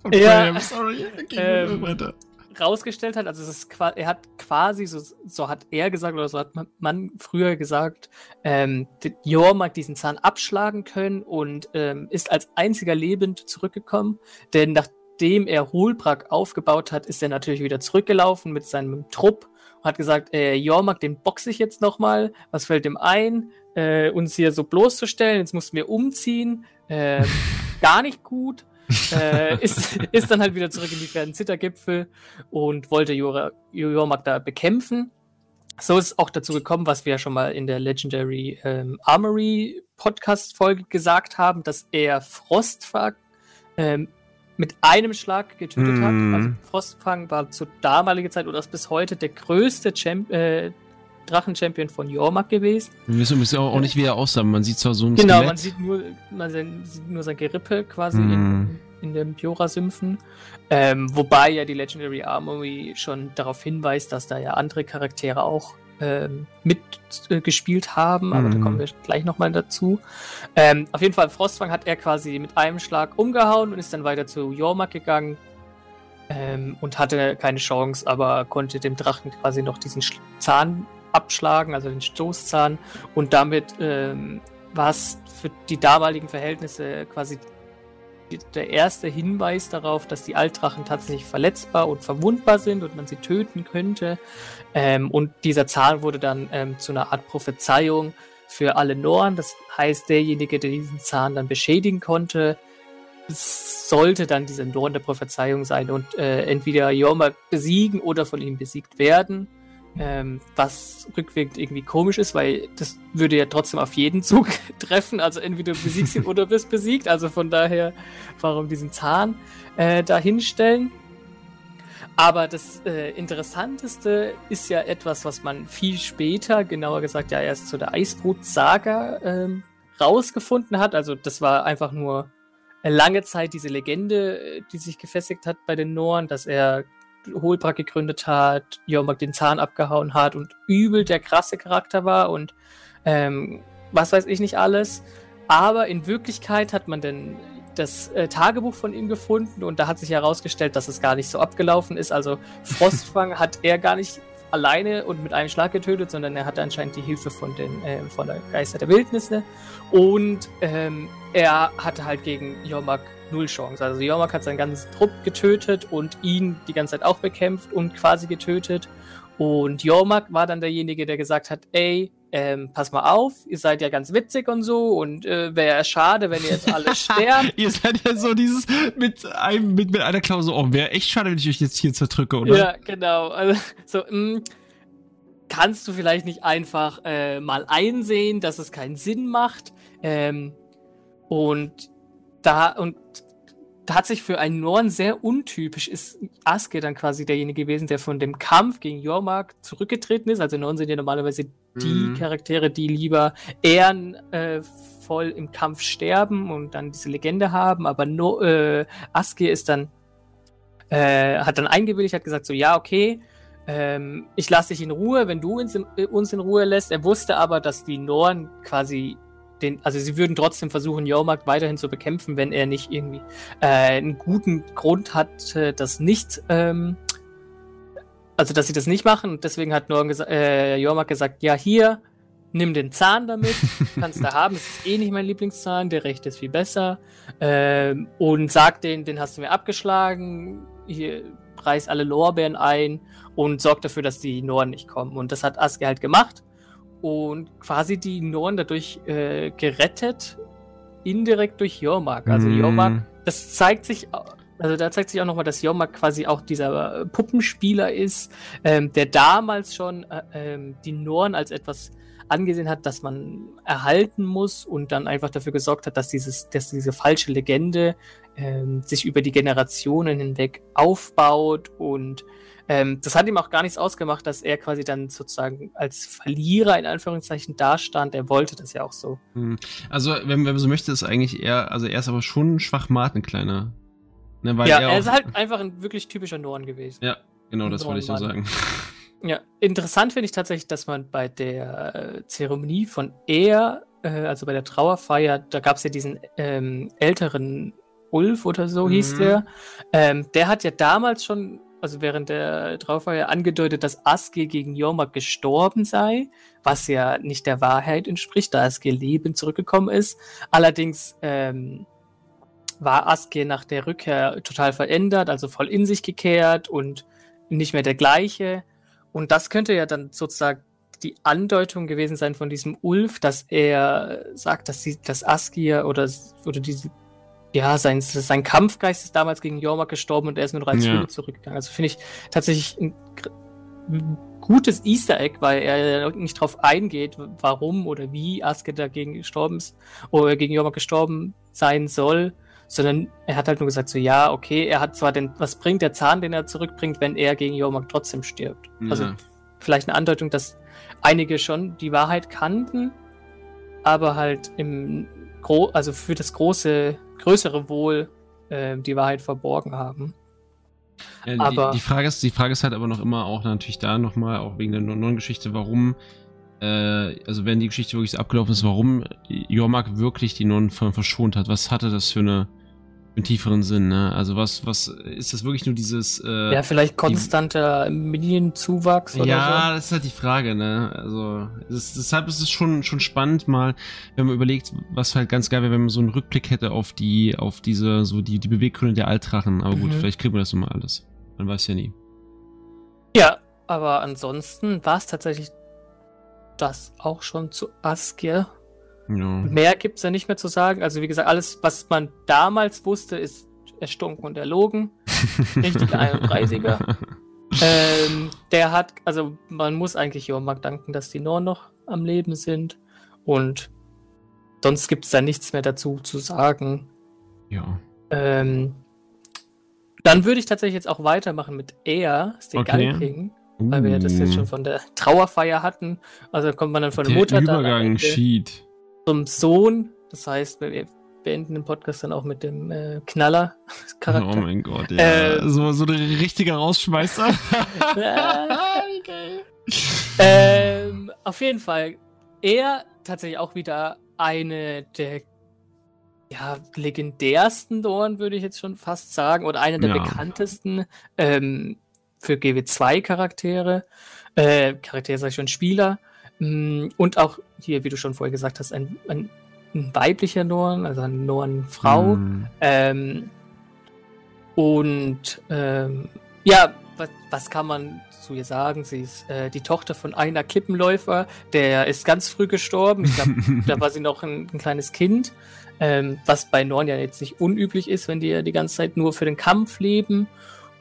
von ja, Graham. Sorry, ähm, weiter. rausgestellt hat, also es ist er hat quasi, so, so hat er gesagt, oder so hat man, früher gesagt, ähm, Jormak diesen Zahn abschlagen können und ähm, ist als einziger lebend zurückgekommen. Denn nachdem er Holbrak aufgebaut hat, ist er natürlich wieder zurückgelaufen mit seinem Trupp und hat gesagt, äh, Jormak, den boxe ich jetzt nochmal. Was fällt ihm ein? Äh, uns hier so bloßzustellen, jetzt mussten wir umziehen. Äh, gar nicht gut äh, ist, ist dann halt wieder zurück in die fernen Zittergipfel und wollte Jormak da bekämpfen. So ist es auch dazu gekommen, was wir ja schon mal in der Legendary ähm, Armory Podcast-Folge gesagt haben, dass er Frostfang ähm, mit einem Schlag getötet mm. hat. Mhm. Also Frostfang war zur damaligen Zeit oder ist bis heute der größte Champ äh, Drachen-Champion von Jormak gewesen. Wir wissen, wissen auch, nicht, wie er aussah. Man sieht zwar so ein Genau, Skelett. man sieht nur, man sieht nur sein Gerippe quasi mm. in, in den Biora-Sümpfen. Ähm, wobei ja die Legendary Armory schon darauf hinweist, dass da ja andere Charaktere auch ähm, mitgespielt äh, haben, aber mm. da kommen wir gleich nochmal dazu. Ähm, auf jeden Fall, Frostfang hat er quasi mit einem Schlag umgehauen und ist dann weiter zu Jormak gegangen. Ähm, und hatte keine Chance, aber konnte dem Drachen quasi noch diesen Zahn abschlagen, also den Stoßzahn. Und damit ähm, war es für die damaligen Verhältnisse quasi der erste Hinweis darauf, dass die Altdrachen tatsächlich verletzbar und verwundbar sind und man sie töten könnte. Ähm, und dieser Zahn wurde dann ähm, zu einer Art Prophezeiung für alle Noren. Das heißt, derjenige, der diesen Zahn dann beschädigen konnte, sollte dann diese Norn der Prophezeiung sein und äh, entweder Jorma besiegen oder von ihm besiegt werden. Ähm, was rückwirkend irgendwie komisch ist, weil das würde ja trotzdem auf jeden Zug treffen. Also entweder du besiegst ihn oder wirst besiegt. Also von daher, warum diesen Zahn äh, da hinstellen? Aber das äh, Interessanteste ist ja etwas, was man viel später, genauer gesagt ja erst zu der Eisbrut-Saga ähm, rausgefunden hat. Also das war einfach nur lange Zeit diese Legende, äh, die sich gefestigt hat bei den Noren, dass er Holbrak gegründet hat, Jormak den Zahn abgehauen hat und übel der krasse Charakter war und ähm, was weiß ich nicht alles. Aber in Wirklichkeit hat man dann das äh, Tagebuch von ihm gefunden und da hat sich herausgestellt, dass es gar nicht so abgelaufen ist. Also Frostfang hat er gar nicht alleine und mit einem Schlag getötet, sondern er hatte anscheinend die Hilfe von, den, äh, von der Geister der Wildnisse. Und ähm, er hatte halt gegen Jormak null Chance. Also Jormak hat seinen ganzen Trupp getötet und ihn die ganze Zeit auch bekämpft und quasi getötet. Und Jormak war dann derjenige, der gesagt hat, ey, ähm, pass mal auf, ihr seid ja ganz witzig und so und äh, wäre ja schade, wenn ihr jetzt alle sterbt. ihr seid ja so dieses mit einem mit, mit einer Klausel, oh, wäre echt schade, wenn ich euch jetzt hier zerdrücke, oder? Ja, genau. Also, so, mh, mm, kannst du vielleicht nicht einfach äh, mal einsehen, dass es keinen Sinn macht? Ähm, und da und tatsächlich für einen Norn sehr untypisch ist Aske dann quasi derjenige gewesen, der von dem Kampf gegen Jormark zurückgetreten ist. Also Norn sind ja normalerweise die mhm. Charaktere, die lieber ehrenvoll äh, im Kampf sterben und dann diese Legende haben, aber no, äh, Aske ist dann äh, hat dann eingewilligt, hat gesagt so, ja, okay, ähm, ich lasse dich in Ruhe, wenn du uns in, äh, uns in Ruhe lässt. Er wusste aber, dass die Norn quasi den, also sie würden trotzdem versuchen, Jormark weiterhin zu bekämpfen, wenn er nicht irgendwie äh, einen guten Grund hat, das nicht, ähm, also dass sie das nicht machen. Und deswegen hat Norn gesa äh, Jormark gesagt, ja hier, nimm den Zahn damit, kannst du haben, es ist eh nicht mein Lieblingszahn, der rechte ist viel besser. Ähm, und sag den, den hast du mir abgeschlagen, hier reiß alle Lorbeeren ein und sorg dafür, dass die Noren nicht kommen. Und das hat Aske halt gemacht und quasi die Noren dadurch äh, gerettet, indirekt durch Jormak. Also mm. Jormak, das zeigt sich, also da zeigt sich auch nochmal, dass Jormak quasi auch dieser Puppenspieler ist, ähm, der damals schon äh, ähm, die Noren als etwas angesehen hat, dass man erhalten muss und dann einfach dafür gesorgt hat, dass, dieses, dass diese falsche Legende ähm, sich über die Generationen hinweg aufbaut und ähm, das hat ihm auch gar nichts ausgemacht, dass er quasi dann sozusagen als Verlierer in Anführungszeichen dastand. Er wollte das ja auch so. Hm. Also, wenn, wenn man so möchte, ist eigentlich eher, also er ist aber schon schwachmat, ein kleiner. Ne, ja, er, er ist halt einfach ein wirklich typischer Norn gewesen. Ja, genau, das wollte ich so sagen. Ja, interessant finde ich tatsächlich, dass man bei der äh, Zeremonie von er, äh, also bei der Trauerfeier, da gab es ja diesen ähm, älteren Ulf oder so mhm. hieß der. Ähm, der hat ja damals schon also während der drauf war ja angedeutet, dass Aske gegen Jormak gestorben sei, was ja nicht der Wahrheit entspricht, da Aske lebend zurückgekommen ist. Allerdings ähm, war Aske nach der Rückkehr total verändert, also voll in sich gekehrt und nicht mehr der gleiche. Und das könnte ja dann sozusagen die Andeutung gewesen sein von diesem Ulf, dass er sagt, dass sie, dass Askir oder, oder diese, ja, sein, sein Kampfgeist ist damals gegen Jormak gestorben und er ist mit Reizhülle ja. zurückgegangen. Also finde ich tatsächlich ein, gutes Easter Egg, weil er nicht darauf eingeht, warum oder wie Askir dagegen gestorben ist oder gegen Jormak gestorben sein soll, sondern er hat halt nur gesagt, so ja, okay, er hat zwar den, was bringt der Zahn, den er zurückbringt, wenn er gegen Jormak trotzdem stirbt. Ja. Also vielleicht eine Andeutung, dass einige schon die Wahrheit kannten, aber halt im Gro also für das große, größere Wohl äh, die Wahrheit verborgen haben. Ja, aber die, die, Frage ist, die Frage ist halt aber noch immer auch natürlich da nochmal, auch wegen der neuen Geschichte, warum, äh, also wenn die Geschichte wirklich so abgelaufen ist, warum Jormak wirklich die Nonnen verschont hat. Was hatte das für eine im tieferen Sinn, ne? Also was, was ist das wirklich nur dieses äh, Ja, vielleicht konstanter Medienzuwachs oder ja, so? Ja, das ist halt die Frage, ne? Also ist, deshalb ist es schon, schon spannend mal, wenn man überlegt, was halt ganz geil wäre, wenn man so einen Rückblick hätte auf die, auf diese, so die, die Beweggründe der Altrachen. Aber gut, mhm. vielleicht kriegen wir das nochmal alles. Man weiß ja nie. Ja, aber ansonsten war es tatsächlich das auch schon zu Askir. Ja. Mehr gibt es ja nicht mehr zu sagen. Also wie gesagt, alles, was man damals wusste, ist erstunken und erlogen. Richtiger 31er. ähm, der hat, also man muss eigentlich Jormak danken, dass die Norn noch am Leben sind. Und sonst gibt es da nichts mehr dazu zu sagen. Ja. Ähm, dann würde ich tatsächlich jetzt auch weitermachen mit Er, der okay. King, weil wir das jetzt uh. schon von der Trauerfeier hatten. Also kommt man dann von der, der Mutter Übergang, Sheet zum Sohn. Das heißt, wir beenden den Podcast dann auch mit dem äh, Knaller-Charakter. Oh mein Gott, ja. Äh, so, so ein richtiger Rausschmeißer. okay. ähm, auf jeden Fall, er tatsächlich auch wieder eine der ja, legendärsten Dorn, würde ich jetzt schon fast sagen, oder einer der ja. bekanntesten ähm, für GW2-Charaktere. Äh, Charaktere, sag ich schon, Spieler. Mm, und auch hier, wie du schon vorher gesagt hast, ein, ein, ein weiblicher Norn, also eine Norn-Frau. Mm. Ähm, und ähm, ja, was, was, kann man zu ihr sagen? Sie ist äh, die Tochter von einer Klippenläufer, der ist ganz früh gestorben. Ich glaube, da war sie noch ein, ein kleines Kind. Ähm, was bei Norn ja jetzt nicht unüblich ist, wenn die ja die ganze Zeit nur für den Kampf leben.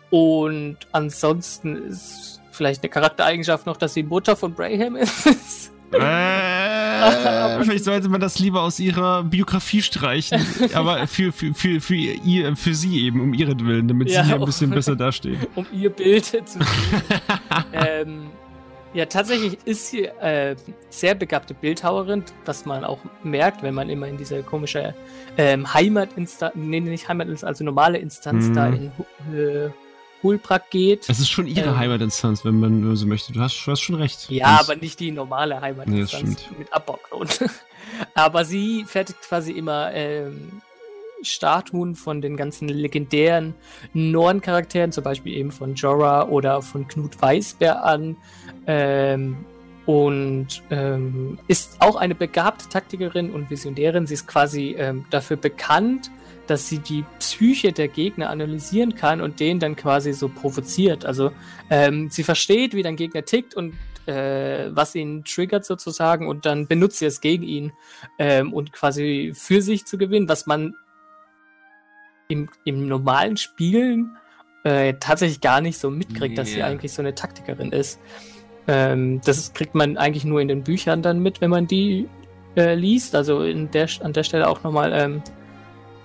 Und ansonsten ist vielleicht eine Charaktereigenschaft noch, dass sie Mutter von Braham ist. Äh, vielleicht sollte man das lieber aus ihrer Biografie streichen, aber für, für, für, für, ihr, für sie eben, um ihren Willen, damit ja, sie ein bisschen um, besser dasteht. Um ihr Bild zu sehen. ähm, ja, tatsächlich ist sie äh, sehr begabte Bildhauerin, was man auch merkt, wenn man immer in diese komische ähm, Heimatinstanz, nee, nicht Heimatinstanz, also normale Instanz mhm. da in äh, Hulbrak geht. Es ist schon ihre ähm, Heimatinstanz, wenn man so möchte. Du hast, du hast schon recht. Ja, das aber nicht die normale Heimatinstanz nee, mit Abbauklon. aber sie fertigt quasi immer ähm, Statuen von den ganzen legendären Norn-Charakteren, zum Beispiel eben von Jorah oder von Knut Weißbär an. Ähm, und ähm, ist auch eine begabte Taktikerin und Visionärin. Sie ist quasi ähm, dafür bekannt, dass sie die Psyche der Gegner analysieren kann und den dann quasi so provoziert. Also ähm, sie versteht, wie dein Gegner tickt und äh, was ihn triggert sozusagen und dann benutzt sie es gegen ihn ähm, und quasi für sich zu gewinnen, was man im, im normalen Spielen äh, tatsächlich gar nicht so mitkriegt, yeah. dass sie eigentlich so eine Taktikerin ist. Ähm, das kriegt man eigentlich nur in den Büchern dann mit, wenn man die äh, liest. Also in der, an der Stelle auch nochmal ähm,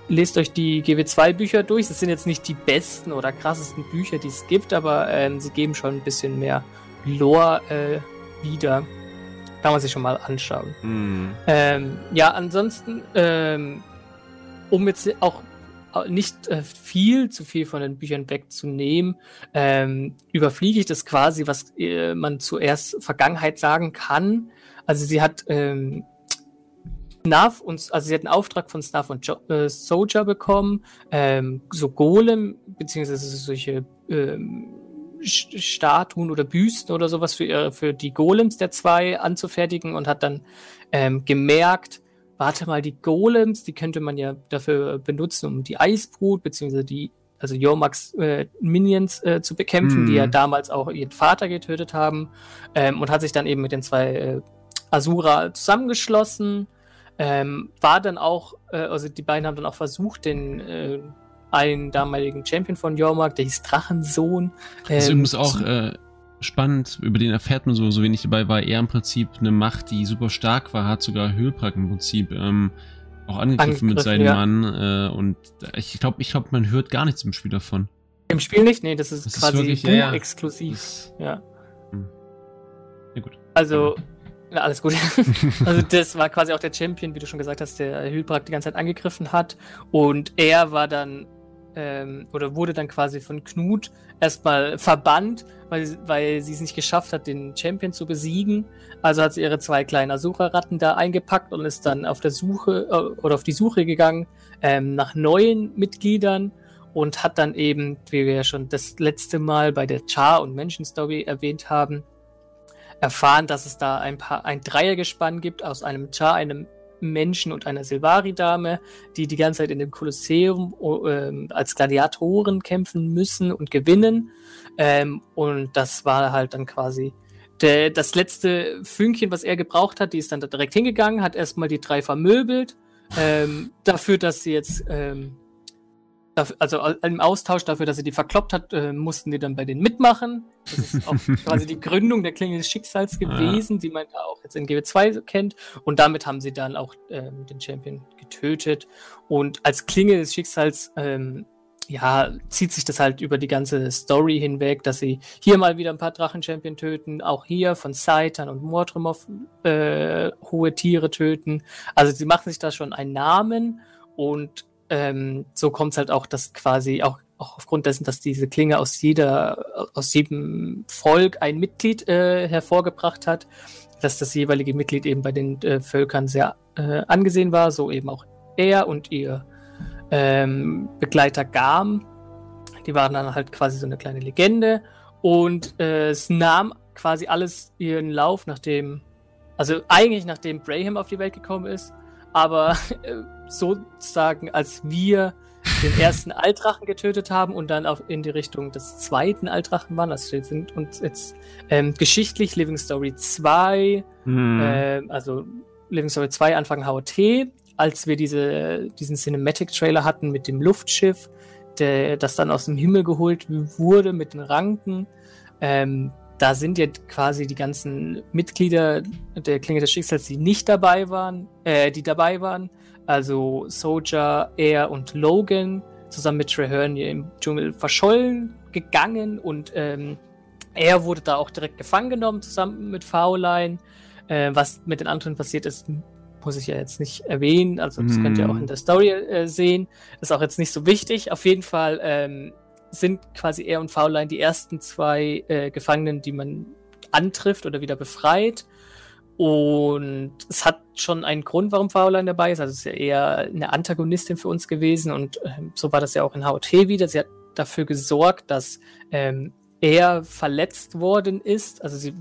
lest euch die GW2-Bücher durch. Das sind jetzt nicht die besten oder krassesten Bücher, die es gibt, aber ähm, sie geben schon ein bisschen mehr Lore äh, wieder. Kann man sich schon mal anschauen. Mm. Ähm, ja, ansonsten, ähm, um jetzt auch nicht äh, viel zu viel von den Büchern wegzunehmen, ähm, überfliege ich das quasi, was äh, man zuerst Vergangenheit sagen kann. Also sie hat ähm, Snuff und also sie hat einen Auftrag von Snuff und jo äh, Soldier bekommen, ähm, so Golem, beziehungsweise solche ähm, Statuen oder Büsten oder sowas für, ihre, für die Golems der zwei anzufertigen und hat dann ähm, gemerkt, warte mal, die Golems, die könnte man ja dafür benutzen, um die Eisbrut beziehungsweise die also Yormax äh, Minions äh, zu bekämpfen, mm. die ja mhm. damals auch ihren Vater getötet haben ähm, und hat sich dann eben mit den zwei äh, Asura zusammengeschlossen. Ähm, war dann auch, äh, also die beiden haben dann auch versucht, den äh, einen damaligen Champion von Yormark, der hieß Drachensohn. Ähm, das ist übrigens auch äh, spannend, über den erfährt man so, so wenig dabei, war er im Prinzip eine Macht, die super stark war, hat sogar Höhlbrack im Prinzip ähm, auch angegriffen, mit seinem ja. Mann. Äh, und ich glaube, ich glaube, man hört gar nichts im Spiel davon. Im Spiel nicht? Nee, das ist das quasi ist wirklich, ja, exklusiv. Ja. Hm. ja. gut. Also, ja, alles gut. also das war quasi auch der Champion, wie du schon gesagt hast, der Hülbrak die ganze Zeit angegriffen hat. Und er war dann ähm, oder wurde dann quasi von Knut erstmal verbannt, weil, weil sie es nicht geschafft hat, den Champion zu besiegen. Also hat sie ihre zwei kleinen Asura-Ratten da eingepackt und ist dann auf der Suche äh, oder auf die Suche gegangen ähm, nach neuen Mitgliedern und hat dann eben, wie wir ja schon das letzte Mal bei der Char- und Menschen-Story erwähnt haben, erfahren, dass es da ein paar ein Dreiergespann gibt aus einem Char, einem Menschen und einer Silvari-Dame, die die ganze Zeit in dem Kolosseum äh, als Gladiatoren kämpfen müssen und gewinnen. Ähm, und das war halt dann quasi der, das letzte Fünkchen, was er gebraucht hat. Die ist dann da direkt hingegangen, hat erstmal die drei vermöbelt. Ähm, dafür, dass sie jetzt ähm, also im Austausch dafür, dass sie die verkloppt hat, äh, mussten die dann bei denen mitmachen. Das ist auch quasi die Gründung der Klinge des Schicksals gewesen, ja. die man auch jetzt in GW2 kennt. Und damit haben sie dann auch ähm, den Champion getötet. Und als Klinge des Schicksals, ähm, ja, zieht sich das halt über die ganze Story hinweg, dass sie hier mal wieder ein paar Drachen-Champion töten, auch hier von Saitan und Mordrumov äh, hohe Tiere töten. Also sie machen sich da schon einen Namen und ähm, so kommt es halt auch, dass quasi auch, auch aufgrund dessen, dass diese Klinge aus jeder, aus jedem Volk ein Mitglied äh, hervorgebracht hat, dass das jeweilige Mitglied eben bei den äh, Völkern sehr äh, angesehen war, so eben auch er und ihr ähm, Begleiter Gam. Die waren dann halt quasi so eine kleine Legende und äh, es nahm quasi alles ihren Lauf, nachdem, also eigentlich nachdem Braham auf die Welt gekommen ist, aber äh, sozusagen, als wir den ersten Altrachen getötet haben und dann auch in die Richtung des zweiten Altrachen waren. Also wir sind uns jetzt ähm, geschichtlich Living Story 2, mhm. äh, also Living Story 2 Anfang HOT, als wir diese, diesen Cinematic-Trailer hatten mit dem Luftschiff, der, das dann aus dem Himmel geholt wurde mit den Ranken. Ähm, da sind ja quasi die ganzen Mitglieder der Klinge des Schicksals, die nicht dabei waren, äh, die dabei waren. Also Soldier, Air und Logan zusammen mit Treherne im Dschungel verschollen gegangen und ähm, er wurde da auch direkt gefangen genommen zusammen mit Fauline. Äh, was mit den anderen passiert ist, muss ich ja jetzt nicht erwähnen. Also das mm. könnt ihr auch in mhm. der Story äh, sehen. Ist auch jetzt nicht so wichtig. Auf jeden Fall ähm, sind quasi er und Fauline die ersten zwei äh, Gefangenen, die man antrifft oder wieder befreit. Und es hat schon einen Grund, warum Fauline dabei ist. Also es ist ja eher eine Antagonistin für uns gewesen und äh, so war das ja auch in HOT wieder. Sie hat dafür gesorgt, dass ähm, er verletzt worden ist. Also sie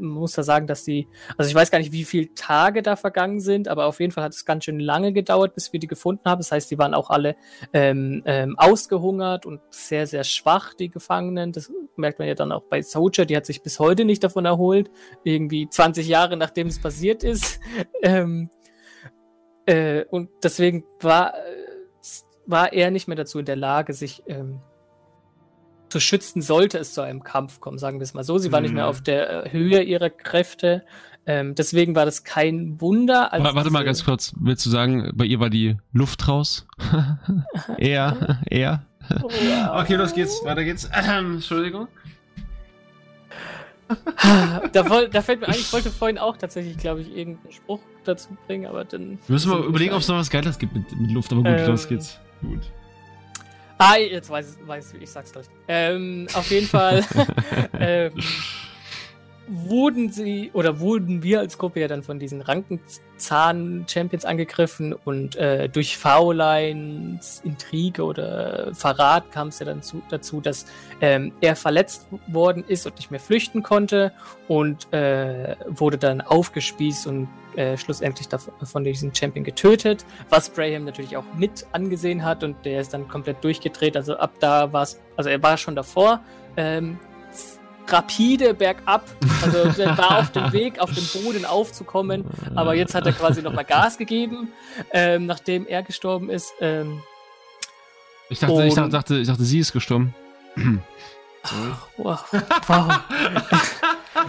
muss da sagen, dass sie, also ich weiß gar nicht, wie viele Tage da vergangen sind, aber auf jeden Fall hat es ganz schön lange gedauert, bis wir die gefunden haben. Das heißt, die waren auch alle ähm, ähm, ausgehungert und sehr, sehr schwach, die Gefangenen. Das merkt man ja dann auch bei Soldier, die hat sich bis heute nicht davon erholt, irgendwie 20 Jahre nachdem es passiert ist. ähm, äh, und deswegen war, war er nicht mehr dazu in der Lage, sich ähm, zu schützen, sollte es zu einem Kampf kommen, sagen wir es mal so. Sie war mhm. nicht mehr auf mhm. der äh, Höhe ihrer Kräfte. Ähm, deswegen war das kein Wunder. warte mal ganz kurz. Willst du sagen, bei ihr war die Luft raus? eher, eher. Oh, ja. Okay, los geht's. Weiter geht's. Ähm, Entschuldigung. da, da, fällt mir ein, ich wollte vorhin auch tatsächlich, glaube ich, irgendeinen Spruch dazu bringen, aber dann. Wir müssen mal überlegen, ob es noch was Geiles gibt mit, mit Luft, aber gut, ähm, los geht's. Gut. Ah, jetzt weiß, weiß ich, ich sag's gleich. Ähm, auf jeden Fall. ähm, wurden sie oder wurden wir als Gruppe ja dann von diesen Rankenzahn-Champions angegriffen und äh, durch Foulines, Intrige oder Verrat kam es ja dann zu, dazu, dass ähm, er verletzt worden ist und nicht mehr flüchten konnte und äh, wurde dann aufgespießt und äh, schlussendlich von diesem Champion getötet, was Braham natürlich auch mit angesehen hat und der ist dann komplett durchgedreht. Also ab da war es, also er war schon davor. Ähm, rapide bergab. Also der war auf dem Weg, auf dem Boden aufzukommen. Aber jetzt hat er quasi nochmal Gas gegeben, ähm, nachdem er gestorben ist. Ähm, ich, dachte, ich, dachte, ich dachte, sie ist gestorben. wow. wow.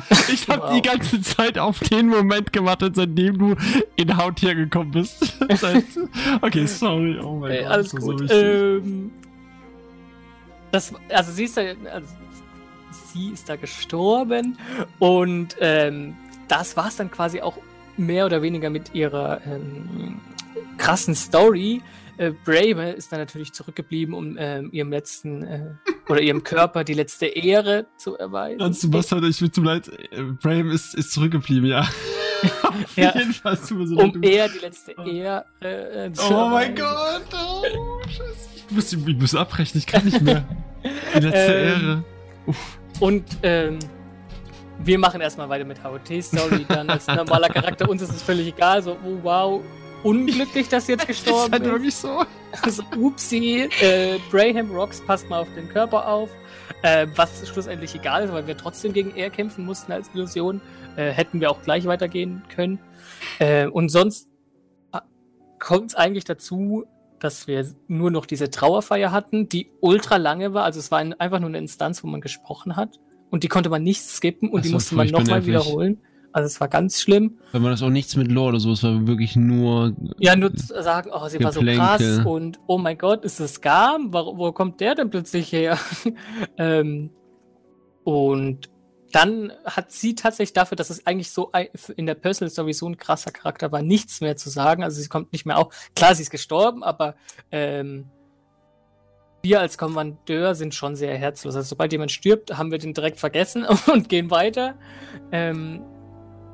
ich habe wow. die ganze Zeit auf den Moment gewartet, seitdem du in Haut hergekommen bist. okay, sorry. Oh mein hey, Gott. Alles gut. So ähm, das, also siehst du, also, sie ist da gestorben und ähm, das war es dann quasi auch mehr oder weniger mit ihrer ähm, krassen Story. Äh, Brave ist dann natürlich zurückgeblieben, um ähm, ihrem letzten äh, oder ihrem Körper die letzte Ehre zu erweisen. Was hat ich tut mir leid, äh, Brave ist, ist zurückgeblieben, ja. ja. Jedenfalls tut mir so um eher die letzte Ehre äh, zu Oh mein Gott, oh, Scheiße. Ich muss, ich muss abbrechen, ich kann nicht mehr. Die letzte ähm, Ehre. Uff. Und ähm, wir machen erstmal weiter mit HOT-Story. Dann als normaler Charakter, uns ist es völlig egal. So, oh, wow, unglücklich, dass jetzt gestorben ist. Halt wirklich so. Also, upsie, äh, Braham Rocks, passt mal auf den Körper auf. Äh, was schlussendlich egal ist, weil wir trotzdem gegen er kämpfen mussten als Illusion. Äh, hätten wir auch gleich weitergehen können. Äh, und sonst äh, kommt es eigentlich dazu, dass wir nur noch diese Trauerfeier hatten, die ultra lange war. Also es war ein, einfach nur eine Instanz, wo man gesprochen hat. Und die konnte man nicht skippen und die musste man nochmal wiederholen. Also es war ganz schlimm. Wenn man das auch nichts mit Lore oder so, es war wirklich nur. Ja, nur zu sagen, oh, sie Geplänke. war so krass und oh mein Gott, ist es Garm? Wo, wo kommt der denn plötzlich her? ähm, und dann hat sie tatsächlich dafür, dass es eigentlich so in der Personal Story so ein krasser Charakter war, nichts mehr zu sagen. Also sie kommt nicht mehr auf. Klar, sie ist gestorben, aber ähm, wir als Kommandeur sind schon sehr herzlos. Also sobald jemand stirbt, haben wir den direkt vergessen und gehen weiter. Ähm,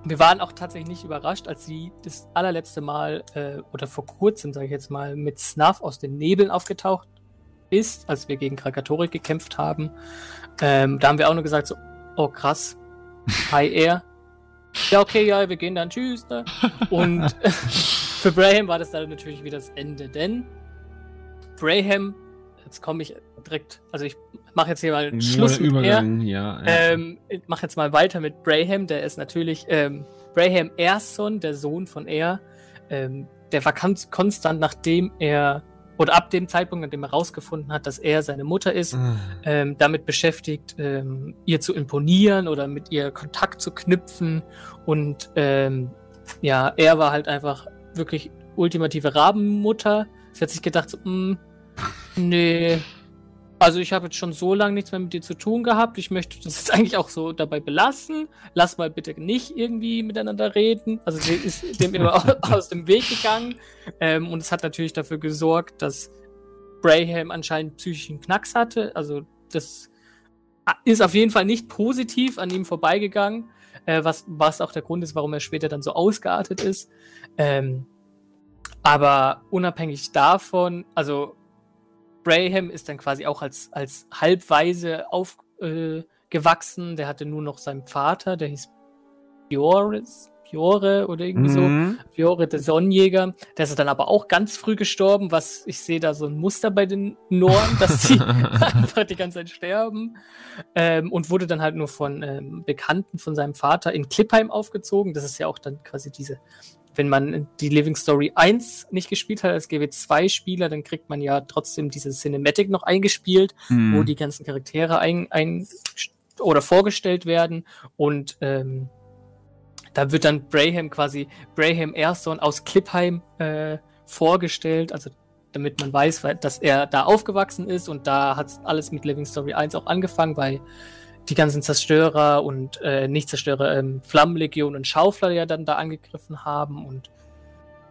wir waren auch tatsächlich nicht überrascht, als sie das allerletzte Mal äh, oder vor kurzem, sage ich jetzt mal, mit Snuff aus den Nebeln aufgetaucht ist, als wir gegen Krakatorik gekämpft haben. Ähm, da haben wir auch nur gesagt, so, oh krass, hi Air. Ja, okay, ja, wir gehen dann, tschüss. Ne? Und für Braham war das dann natürlich wieder das Ende, denn Braham, jetzt komme ich direkt, also ich mache jetzt hier mal einen Schluss mit Übergang, ja, ja. Ähm, ich mache jetzt mal weiter mit Braham, der ist natürlich ähm, Braham Erson, der Sohn von Er. Ähm, der war konstant, nachdem er oder ab dem Zeitpunkt, an dem er herausgefunden hat, dass er seine Mutter ist, mhm. ähm, damit beschäftigt, ähm, ihr zu imponieren oder mit ihr Kontakt zu knüpfen. Und ähm, ja, er war halt einfach wirklich ultimative Rabenmutter. Sie hat sich gedacht, so, mh, hm, nee, also ich habe jetzt schon so lange nichts mehr mit dir zu tun gehabt. Ich möchte das jetzt eigentlich auch so dabei belassen. Lass mal bitte nicht irgendwie miteinander reden. Also sie ist dem immer aus dem Weg gegangen. Ähm, und es hat natürlich dafür gesorgt, dass Braham anscheinend psychischen Knacks hatte. Also das ist auf jeden Fall nicht positiv an ihm vorbeigegangen. Äh, was, was auch der Grund ist, warum er später dann so ausgeartet ist. Ähm, aber unabhängig davon, also Braham ist dann quasi auch als, als Halbweise aufgewachsen. Äh, der hatte nur noch seinen Vater, der hieß Fioris, Fiore oder irgendwie mhm. so. Fiore, der Sonnenjäger. Der ist dann aber auch ganz früh gestorben, was ich sehe da so ein Muster bei den Noren, dass die einfach die ganze Zeit sterben. Ähm, und wurde dann halt nur von ähm, Bekannten von seinem Vater in Klippheim aufgezogen. Das ist ja auch dann quasi diese wenn man die Living Story 1 nicht gespielt hat als GW2-Spieler, dann kriegt man ja trotzdem diese Cinematic noch eingespielt, mhm. wo die ganzen Charaktere ein, ein oder vorgestellt werden. Und ähm, da wird dann Braham quasi, Braham Erson aus Klippheim äh, vorgestellt, also damit man weiß, dass er da aufgewachsen ist und da hat alles mit Living Story 1 auch angefangen, weil die ganzen Zerstörer und äh, Nicht-Zerstörer, ähm, Flammenlegion und Schaufler ja dann da angegriffen haben und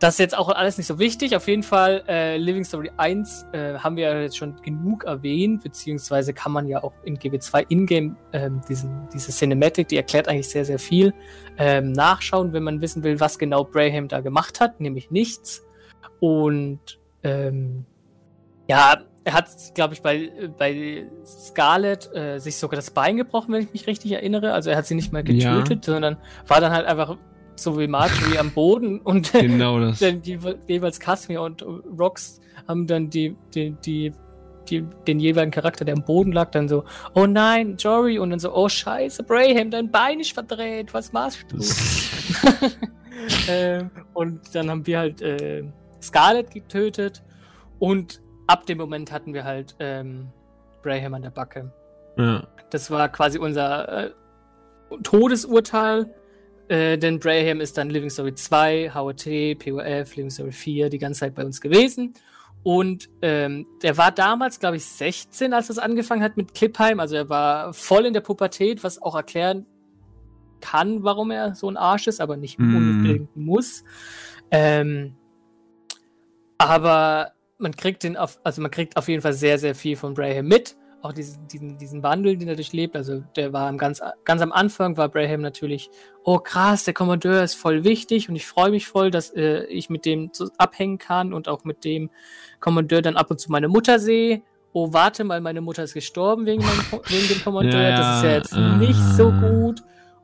das ist jetzt auch alles nicht so wichtig. Auf jeden Fall, äh, Living Story 1 äh, haben wir ja jetzt schon genug erwähnt, beziehungsweise kann man ja auch in GB2 Ingame ähm, diesen, diese Cinematic, die erklärt eigentlich sehr, sehr viel, ähm, nachschauen, wenn man wissen will, was genau Braham da gemacht hat, nämlich nichts. Und ähm, ja, er hat, glaube ich, bei, bei Scarlett äh, sich sogar das Bein gebrochen, wenn ich mich richtig erinnere. Also er hat sie nicht mal getötet, ja. sondern war dann halt einfach so wie Marjorie am Boden und genau das. dann die, jeweils Casimir und Rox haben dann die, die, die, die, den jeweiligen Charakter, der am Boden lag, dann so, oh nein, Jory, und dann so, oh scheiße, Braham, dein Bein ist verdreht, was machst du? äh, und dann haben wir halt äh, Scarlett getötet und ab dem Moment hatten wir halt ähm, Braham an der Backe. Ja. Das war quasi unser äh, Todesurteil äh, denn Braham ist dann Living Story 2, HOT, POF, Living Story 4 die ganze Zeit bei uns gewesen. Und ähm, der war damals, glaube ich, 16, als das angefangen hat mit Clipheim. Also er war voll in der Pubertät, was auch erklären kann, warum er so ein Arsch ist, aber nicht mm. unbedingt muss. Ähm, aber man kriegt den auf, also man kriegt auf jeden Fall sehr, sehr viel von Braham mit auch diesen, diesen, diesen Wandel, den er durchlebt. Also der war ganz, ganz am Anfang, war Braham natürlich, oh krass, der Kommandeur ist voll wichtig und ich freue mich voll, dass äh, ich mit dem abhängen kann und auch mit dem Kommandeur dann ab und zu meine Mutter sehe. Oh, warte mal, meine Mutter ist gestorben wegen, meinem, wegen dem Kommandeur. Ja, das ist ja jetzt uh, nicht so gut.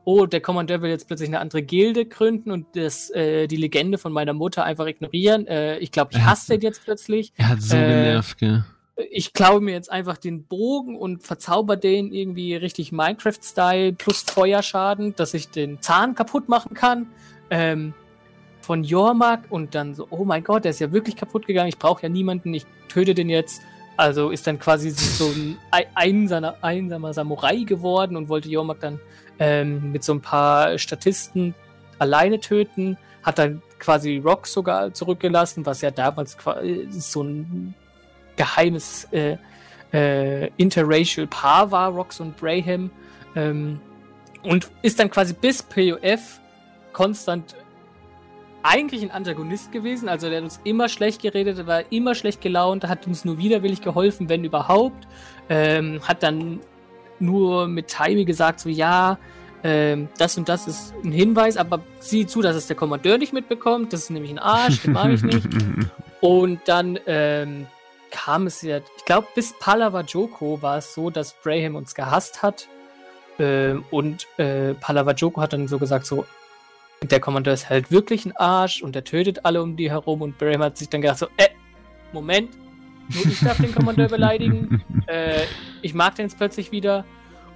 Oh, der Kommandeur will jetzt plötzlich eine andere Gilde gründen und das, äh, die Legende von meiner Mutter einfach ignorieren. Äh, ich glaube, ich hasse den jetzt plötzlich. Er hat so äh, genervt, gell? ich klaue mir jetzt einfach den Bogen und verzauber den irgendwie richtig Minecraft-Style plus Feuerschaden, dass ich den Zahn kaputt machen kann. Ähm, von Jormak und dann so, oh mein Gott, der ist ja wirklich kaputt gegangen, ich brauche ja niemanden, ich töte den jetzt. Also ist dann quasi so ein einsamer, einsamer Samurai geworden und wollte Jormak dann ähm, mit so ein paar Statisten alleine töten. Hat dann quasi Rock sogar zurückgelassen, was ja damals so ein geheimes äh, äh, interracial Paar war, Rox und Braham. Ähm, und ist dann quasi bis POF konstant eigentlich ein Antagonist gewesen. Also der hat uns immer schlecht geredet, war immer schlecht gelaunt, hat uns nur widerwillig geholfen, wenn überhaupt. Ähm, hat dann nur mit Taimi gesagt, so ja, ähm, das und das ist ein Hinweis, aber sieh zu, dass es der Kommandeur nicht mitbekommt. Das ist nämlich ein Arsch, den mag ich nicht. Und dann ähm, kam es ja, ich glaube, bis Pallava Joko war es so, dass Braham uns gehasst hat. Äh, und äh, Pallava Joko hat dann so gesagt, so, der Kommandeur ist halt wirklich ein Arsch und der tötet alle um die herum. Und Braham hat sich dann gedacht, so, äh, Moment, nur ich darf den Kommandeur beleidigen. Äh, ich mag den jetzt plötzlich wieder.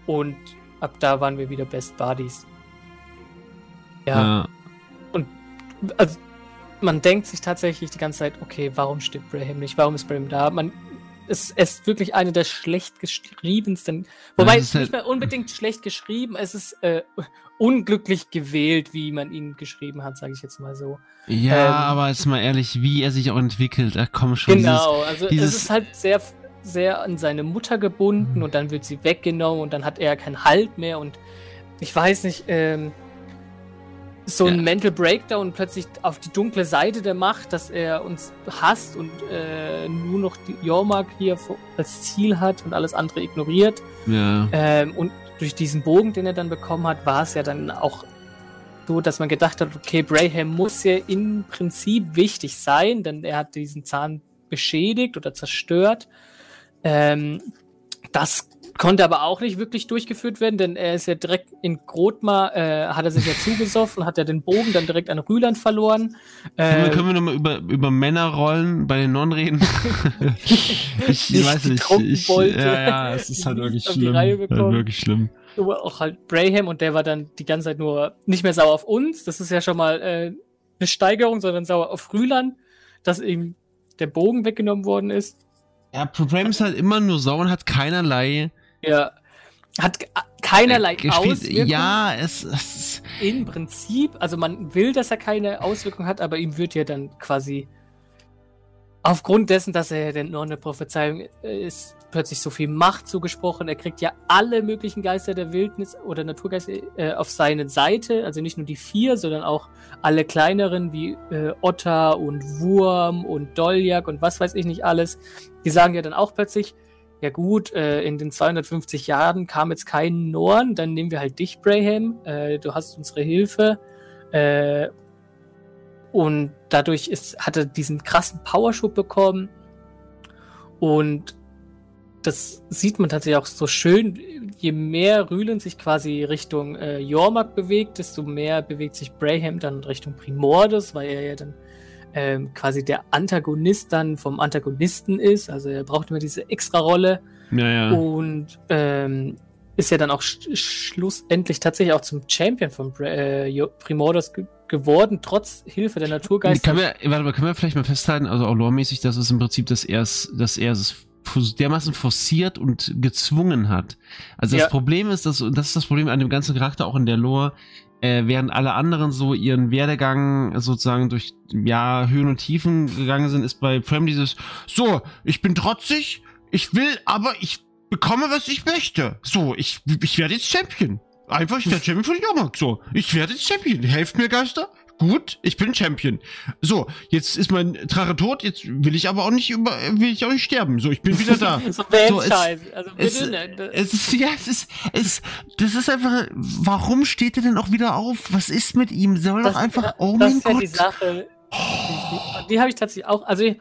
Und ab da waren wir wieder Best Buddies. Ja. ja. Und also man denkt sich tatsächlich die ganze Zeit, okay, warum stirbt Braham nicht? Warum ist Braham da? Man, es, es ist wirklich eine der schlecht geschriebensten. Wobei es halt nicht mehr unbedingt schlecht geschrieben, es ist äh, unglücklich gewählt, wie man ihn geschrieben hat, sage ich jetzt mal so. Ja, ähm, aber jetzt mal ehrlich, wie er sich auch entwickelt, ach komm schon. Genau, dieses, also dieses es ist halt sehr, sehr an seine Mutter gebunden mhm. und dann wird sie weggenommen und dann hat er keinen Halt mehr und ich weiß nicht, ähm, so ein ja. Mental Breakdown plötzlich auf die dunkle Seite der Macht, dass er uns hasst und äh, nur noch die Jormak hier als Ziel hat und alles andere ignoriert. Ja. Ähm, und durch diesen Bogen, den er dann bekommen hat, war es ja dann auch so, dass man gedacht hat, okay, Braham muss ja im Prinzip wichtig sein, denn er hat diesen Zahn beschädigt oder zerstört. Ähm, das Konnte aber auch nicht wirklich durchgeführt werden, denn er ist ja direkt in Grotmar, äh, hat er sich ja zugesoffen, hat er den Bogen dann direkt an Rüland verloren. Äh, können wir nochmal über, über Männerrollen bei den Nonnen reden? ich, ich weiß nicht. Ich, wollte, ja, ja, es ist halt wirklich schlimm. Halt wirklich schlimm. Aber auch halt Braham und der war dann die ganze Zeit nur nicht mehr sauer auf uns. Das ist ja schon mal äh, eine Steigerung, sondern sauer auf Rüland, dass ihm der Bogen weggenommen worden ist. Ja, Braham ist halt immer nur sauer und hat keinerlei ja. Hat keinerlei äh, Auswirkungen. Ja, es, es Im Prinzip, also man will, dass er keine Auswirkungen hat, aber ihm wird ja dann quasi aufgrund dessen, dass er denn nur eine Prophezeiung ist, plötzlich so viel Macht zugesprochen. Er kriegt ja alle möglichen Geister der Wildnis oder Naturgeister äh, auf seine Seite. Also nicht nur die vier, sondern auch alle kleineren wie äh, Otter und Wurm und Doljak und was weiß ich nicht alles. Die sagen ja dann auch plötzlich, ja gut, äh, in den 250 Jahren kam jetzt kein Norn, dann nehmen wir halt dich, Braham. Äh, du hast unsere Hilfe. Äh, und dadurch ist, hat er diesen krassen Powerschub bekommen. Und das sieht man tatsächlich auch so schön. Je mehr Rühlen sich quasi Richtung äh, Jormak bewegt, desto mehr bewegt sich Braham dann Richtung Primordus, weil er ja dann ähm, quasi der Antagonist dann vom Antagonisten ist. Also er braucht immer diese Extra-Rolle. Ja, ja. Und ähm, ist ja dann auch sch schlussendlich tatsächlich auch zum Champion von äh, Primordus ge geworden, trotz Hilfe der Naturgeister. Können wir, warte mal, können wir vielleicht mal festhalten, also auch loremäßig, dass es im Prinzip, dass er es, dass er es dermaßen forciert und gezwungen hat. Also das Problem ist, dass, das ist das Problem an dem ganzen Charakter auch in der Lore, äh, während alle anderen so ihren Werdegang sozusagen durch ja Höhen und Tiefen gegangen sind, ist bei Prem dieses so, ich bin trotzig, ich will, aber ich bekomme, was ich möchte. So, ich, ich werde jetzt Champion. Einfach, ich werde Champion von Jahrmarkt. So, ich werde jetzt Champion. Helft mir, Geister. Gut, ich bin Champion. So, jetzt ist mein Drache tot, jetzt will ich aber auch nicht über, will ich auch nicht sterben. So, ich bin wieder da. so, so es, also es, es, ist, ja, es ist, es, das ist einfach, warum steht er denn auch wieder auf? Was ist mit ihm? Soll das, doch einfach, oh das mein ist ja Gott. die Sache. Die, die habe ich tatsächlich auch, also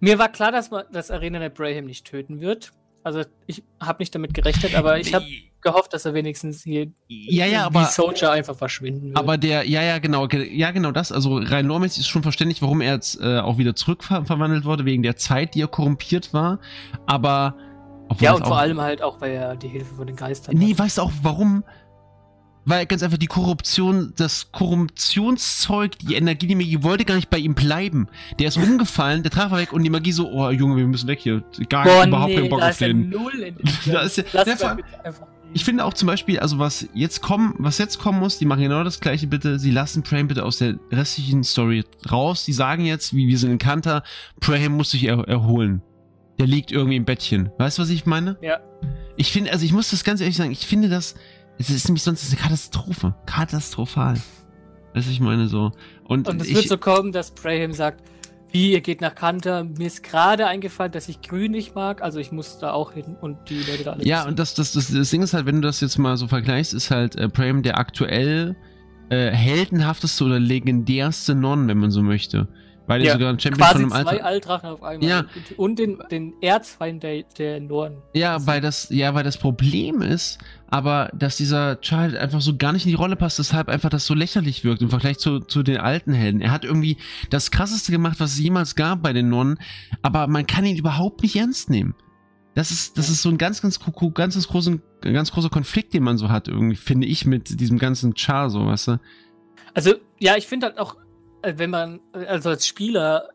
mir war klar, dass man das Arena Net Braham nicht töten wird. Also ich habe nicht damit gerechnet, aber ich habe gehofft, dass er wenigstens hier ja, ja, aber, Soldier einfach verschwinden wird. Aber der, ja, ja, genau, ja, genau das. Also rein lormäßig ist schon verständlich, warum er jetzt äh, auch wieder zurückverwandelt wurde, wegen der Zeit, die er korrumpiert war. Aber ja, und vor allem halt auch, weil er die Hilfe von den Geistern Nee, hat. weißt du auch warum? Weil ganz einfach die Korruption, das Korruptionszeug, die Energie, die Magie wollte gar nicht bei ihm bleiben. Der ist umgefallen, der war weg und die Magie so, oh Junge, wir müssen weg hier. Gar Boah, überhaupt nee, keinen Bock auf den. Null da ist ja, der, ich finde auch zum Beispiel, also was jetzt kommen, was jetzt kommen muss, die machen genau das gleiche bitte. Sie lassen Prahim bitte aus der restlichen Story raus. Die sagen jetzt, wie wir sind in Kanter, Prahim muss sich er erholen. Der liegt irgendwie im Bettchen. Weißt du, was ich meine? Ja. Ich finde, also ich muss das ganz ehrlich sagen, ich finde das, es ist nämlich sonst eine Katastrophe. Katastrophal. Das ich meine so. Und, und es ich, wird so kommen, dass Brahim sagt, wie, ihr geht nach Kanter, mir ist gerade eingefallen, dass ich grün nicht mag, also ich muss da auch hin und die Leute da alle Ja, und das, das, das, das Ding ist halt, wenn du das jetzt mal so vergleichst, ist halt äh, Prahim der aktuell äh, heldenhafteste oder legendärste Non, wenn man so möchte. Weil ja, sogar ein Champion quasi von einem zwei Altrachen auf einmal. Ja. Und den, den Erzfeind der, der Norden. Ja, weil das, ja, weil das Problem ist, aber dass dieser Child einfach so gar nicht in die Rolle passt, deshalb einfach das so lächerlich wirkt im Vergleich zu, zu den alten Helden. Er hat irgendwie das krasseste gemacht, was es jemals gab bei den Nonnen, aber man kann ihn überhaupt nicht ernst nehmen. Das ist, das ist so ein ganz, ganz, ganz, großen, ganz großer Konflikt, den man so hat, irgendwie, finde ich, mit diesem ganzen Char, so, weißt du? Also, ja, ich finde halt auch, wenn man, also als Spieler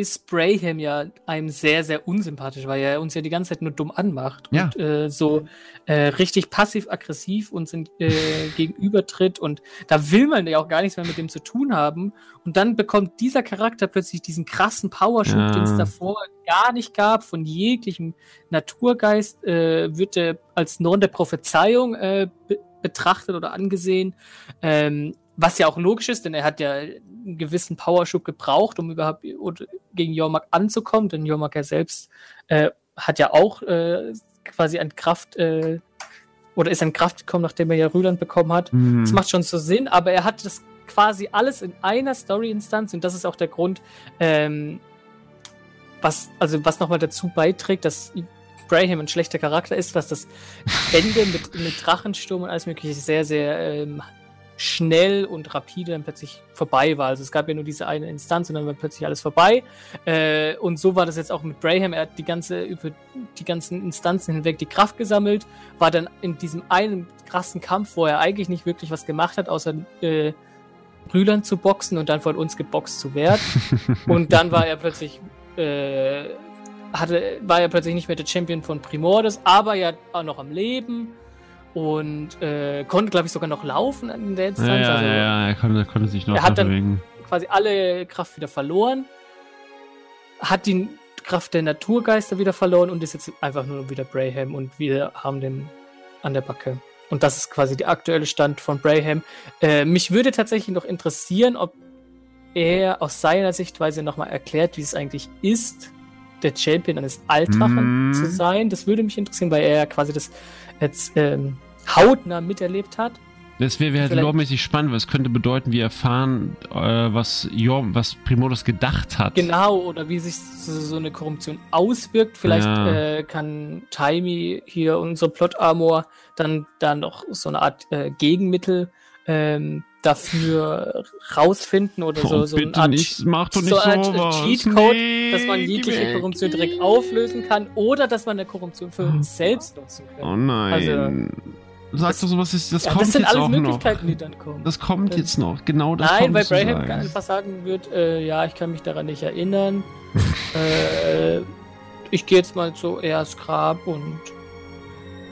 ist Braham ja einem sehr, sehr unsympathisch, weil er uns ja die ganze Zeit nur dumm anmacht ja. und äh, so äh, richtig passiv-aggressiv uns in, äh, gegenübertritt und da will man ja auch gar nichts mehr mit dem zu tun haben und dann bekommt dieser Charakter plötzlich diesen krassen Powerschub, ja. den es davor gar nicht gab, von jeglichem Naturgeist, äh, wird er als Norm der Prophezeiung äh, be betrachtet oder angesehen. Ähm, was ja auch logisch ist, denn er hat ja einen gewissen Powerschub gebraucht, um überhaupt gegen Jormak anzukommen, denn Jormak ja selbst äh, hat ja auch äh, quasi an Kraft äh, oder ist an Kraft gekommen, nachdem er ja Rüland bekommen hat. Mhm. Das macht schon so Sinn, aber er hat das quasi alles in einer Story-Instanz und das ist auch der Grund, ähm, was, also was nochmal dazu beiträgt, dass Braham ein schlechter Charakter ist, was das Ende mit, mit Drachensturm und alles mögliche sehr, sehr ähm, schnell und rapide dann plötzlich vorbei war. Also es gab ja nur diese eine Instanz und dann war plötzlich alles vorbei. Äh, und so war das jetzt auch mit Braham. Er hat die ganze, über die ganzen Instanzen hinweg die Kraft gesammelt, war dann in diesem einen krassen Kampf, wo er eigentlich nicht wirklich was gemacht hat, außer äh, Brüdern zu boxen und dann von uns geboxt zu werden. und dann war er plötzlich äh, hatte, war er plötzlich nicht mehr der Champion von Primordes, aber ja auch noch am Leben und äh, konnte, glaube ich, sogar noch laufen in der Instanz. Ja, ja, also, ja, er konnte, konnte sich noch Er hat dann bewegen. quasi alle Kraft wieder verloren, hat ihn Kraft der Naturgeister wieder verloren und ist jetzt einfach nur wieder Braham und wir haben den an der Backe. Und das ist quasi der aktuelle Stand von Braham. Äh, mich würde tatsächlich noch interessieren, ob er aus seiner Sichtweise nochmal erklärt, wie es eigentlich ist, der Champion eines Altrachen mm. zu sein. Das würde mich interessieren, weil er ja quasi das jetzt ähm, hautnah miterlebt hat. Das wäre wär halt loremäßig spannend, weil es könnte bedeuten, wir erfahren, äh, was, Jorm, was Primodus gedacht hat. Genau, oder wie sich so, so eine Korruption auswirkt. Vielleicht ja. äh, kann Taimi hier, unser Plot-Armor, dann da noch so eine Art äh, Gegenmittel ähm, dafür rausfinden oder so, so eine Art, nicht, mach so Art Cheatcode, nee, dass man jegliche Korruption direkt auflösen kann oder dass man eine Korruption für uns selbst nutzen kann. Oh nein. Also, Sagst du sowas, das, das ja, kommt das sind jetzt alles auch Möglichkeiten, noch. die dann kommen. Das kommt jetzt noch, genau das Nein, weil Braham einfach sagen wird, äh, ja, ich kann mich daran nicht erinnern. äh, ich gehe jetzt mal zu Eas Grab und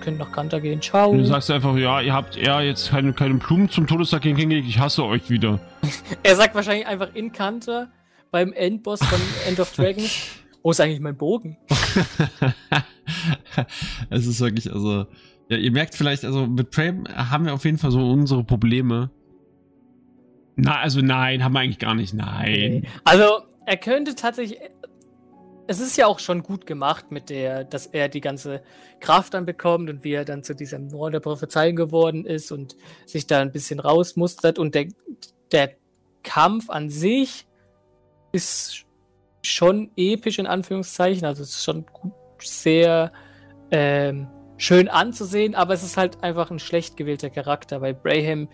könnt nach Kanter gehen. Ciao. Du sagst einfach, ja, ihr habt eher jetzt keine, keine Blumen zum Todestag hingelegt, ich hasse euch wieder. er sagt wahrscheinlich einfach in Kanter beim Endboss von End of Dragons. Wo ist eigentlich mein Bogen? es ist wirklich, also ja, ihr merkt vielleicht, also mit Prey haben wir auf jeden Fall so unsere Probleme. Na, also nein, haben wir eigentlich gar nicht. Nein. Also, er könnte tatsächlich. Es ist ja auch schon gut gemacht mit der, dass er die ganze Kraft dann bekommt und wie er dann zu diesem Nord der Prophezeiung geworden ist und sich da ein bisschen rausmustert. Und der, der Kampf an sich ist schon episch in Anführungszeichen. Also es ist schon sehr ähm, schön anzusehen, aber es ist halt einfach ein schlecht gewählter Charakter, weil Braham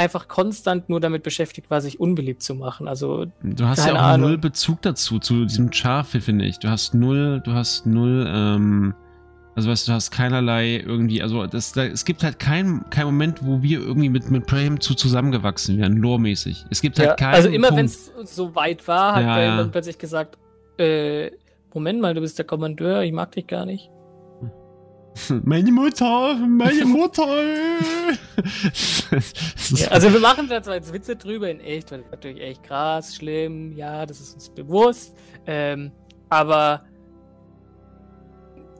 einfach konstant nur damit beschäftigt war, sich unbeliebt zu machen. Also du hast ja auch Ahnung. null Bezug dazu zu diesem Charfe, finde ich. Du hast null, du hast null, ähm, also weißt du, du hast keinerlei irgendwie, also das, da, es gibt halt keinen kein Moment, wo wir irgendwie mit mit Braham zu zusammengewachsen wären, loremäßig. Es gibt halt ja, keinen. Also immer wenn es so weit war, hat ja, Braham dann plötzlich gesagt, äh, Moment mal, du bist der Kommandeur, ich mag dich gar nicht. Meine Mutter, meine Mutter. ja, also wir machen da zwar jetzt Witze drüber, in echt, weil das natürlich echt krass, schlimm, ja, das ist uns bewusst. Ähm, aber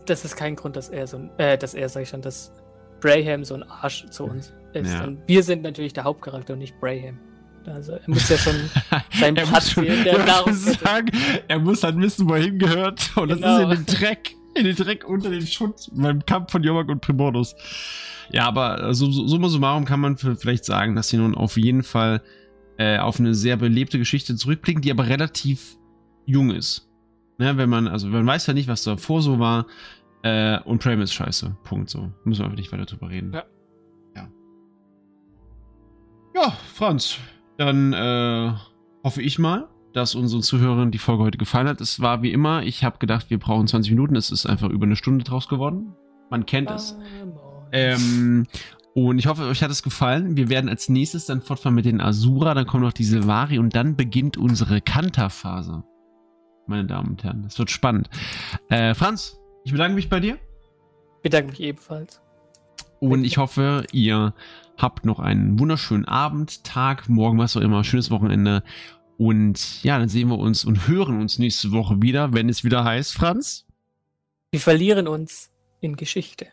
das ist kein Grund, dass er so ein, äh, dass er, sag ich schon, dass Braham so ein Arsch zu uns ist. Ja. Und wir sind natürlich der Hauptcharakter und nicht Braham. Also er muss ja schon seinen Platz schon, in der Nahrungskette. Er muss halt wissen, wo er hingehört. Und genau. das ist in dem Dreck in den Dreck unter den Schutt beim Kampf von Jomag und Primordus. Ja, aber so, so, summa summarum kann man vielleicht sagen, dass sie nun auf jeden Fall äh, auf eine sehr belebte Geschichte zurückblicken, die aber relativ jung ist. Ne, wenn man, also man weiß ja nicht, was davor so war. Äh, und Prime ist scheiße. Punkt so. Müssen wir einfach nicht weiter drüber reden. Ja. Ja, ja Franz, dann äh, hoffe ich mal, dass unseren Zuhörern die Folge heute gefallen hat. Es war wie immer, ich habe gedacht, wir brauchen 20 Minuten. Es ist einfach über eine Stunde draus geworden. Man kennt es. Ähm, und ich hoffe, euch hat es gefallen. Wir werden als nächstes dann fortfahren mit den Asura, dann kommen noch die Silvari und dann beginnt unsere Kanta-Phase. Meine Damen und Herren, das wird spannend. Äh, Franz, ich bedanke mich bei dir. Ich bedanke mich ebenfalls. Und ich hoffe, ihr habt noch einen wunderschönen Abend, Tag, morgen, was auch immer, schönes Wochenende. Und ja, dann sehen wir uns und hören uns nächste Woche wieder, wenn es wieder heißt, Franz. Wir verlieren uns in Geschichte.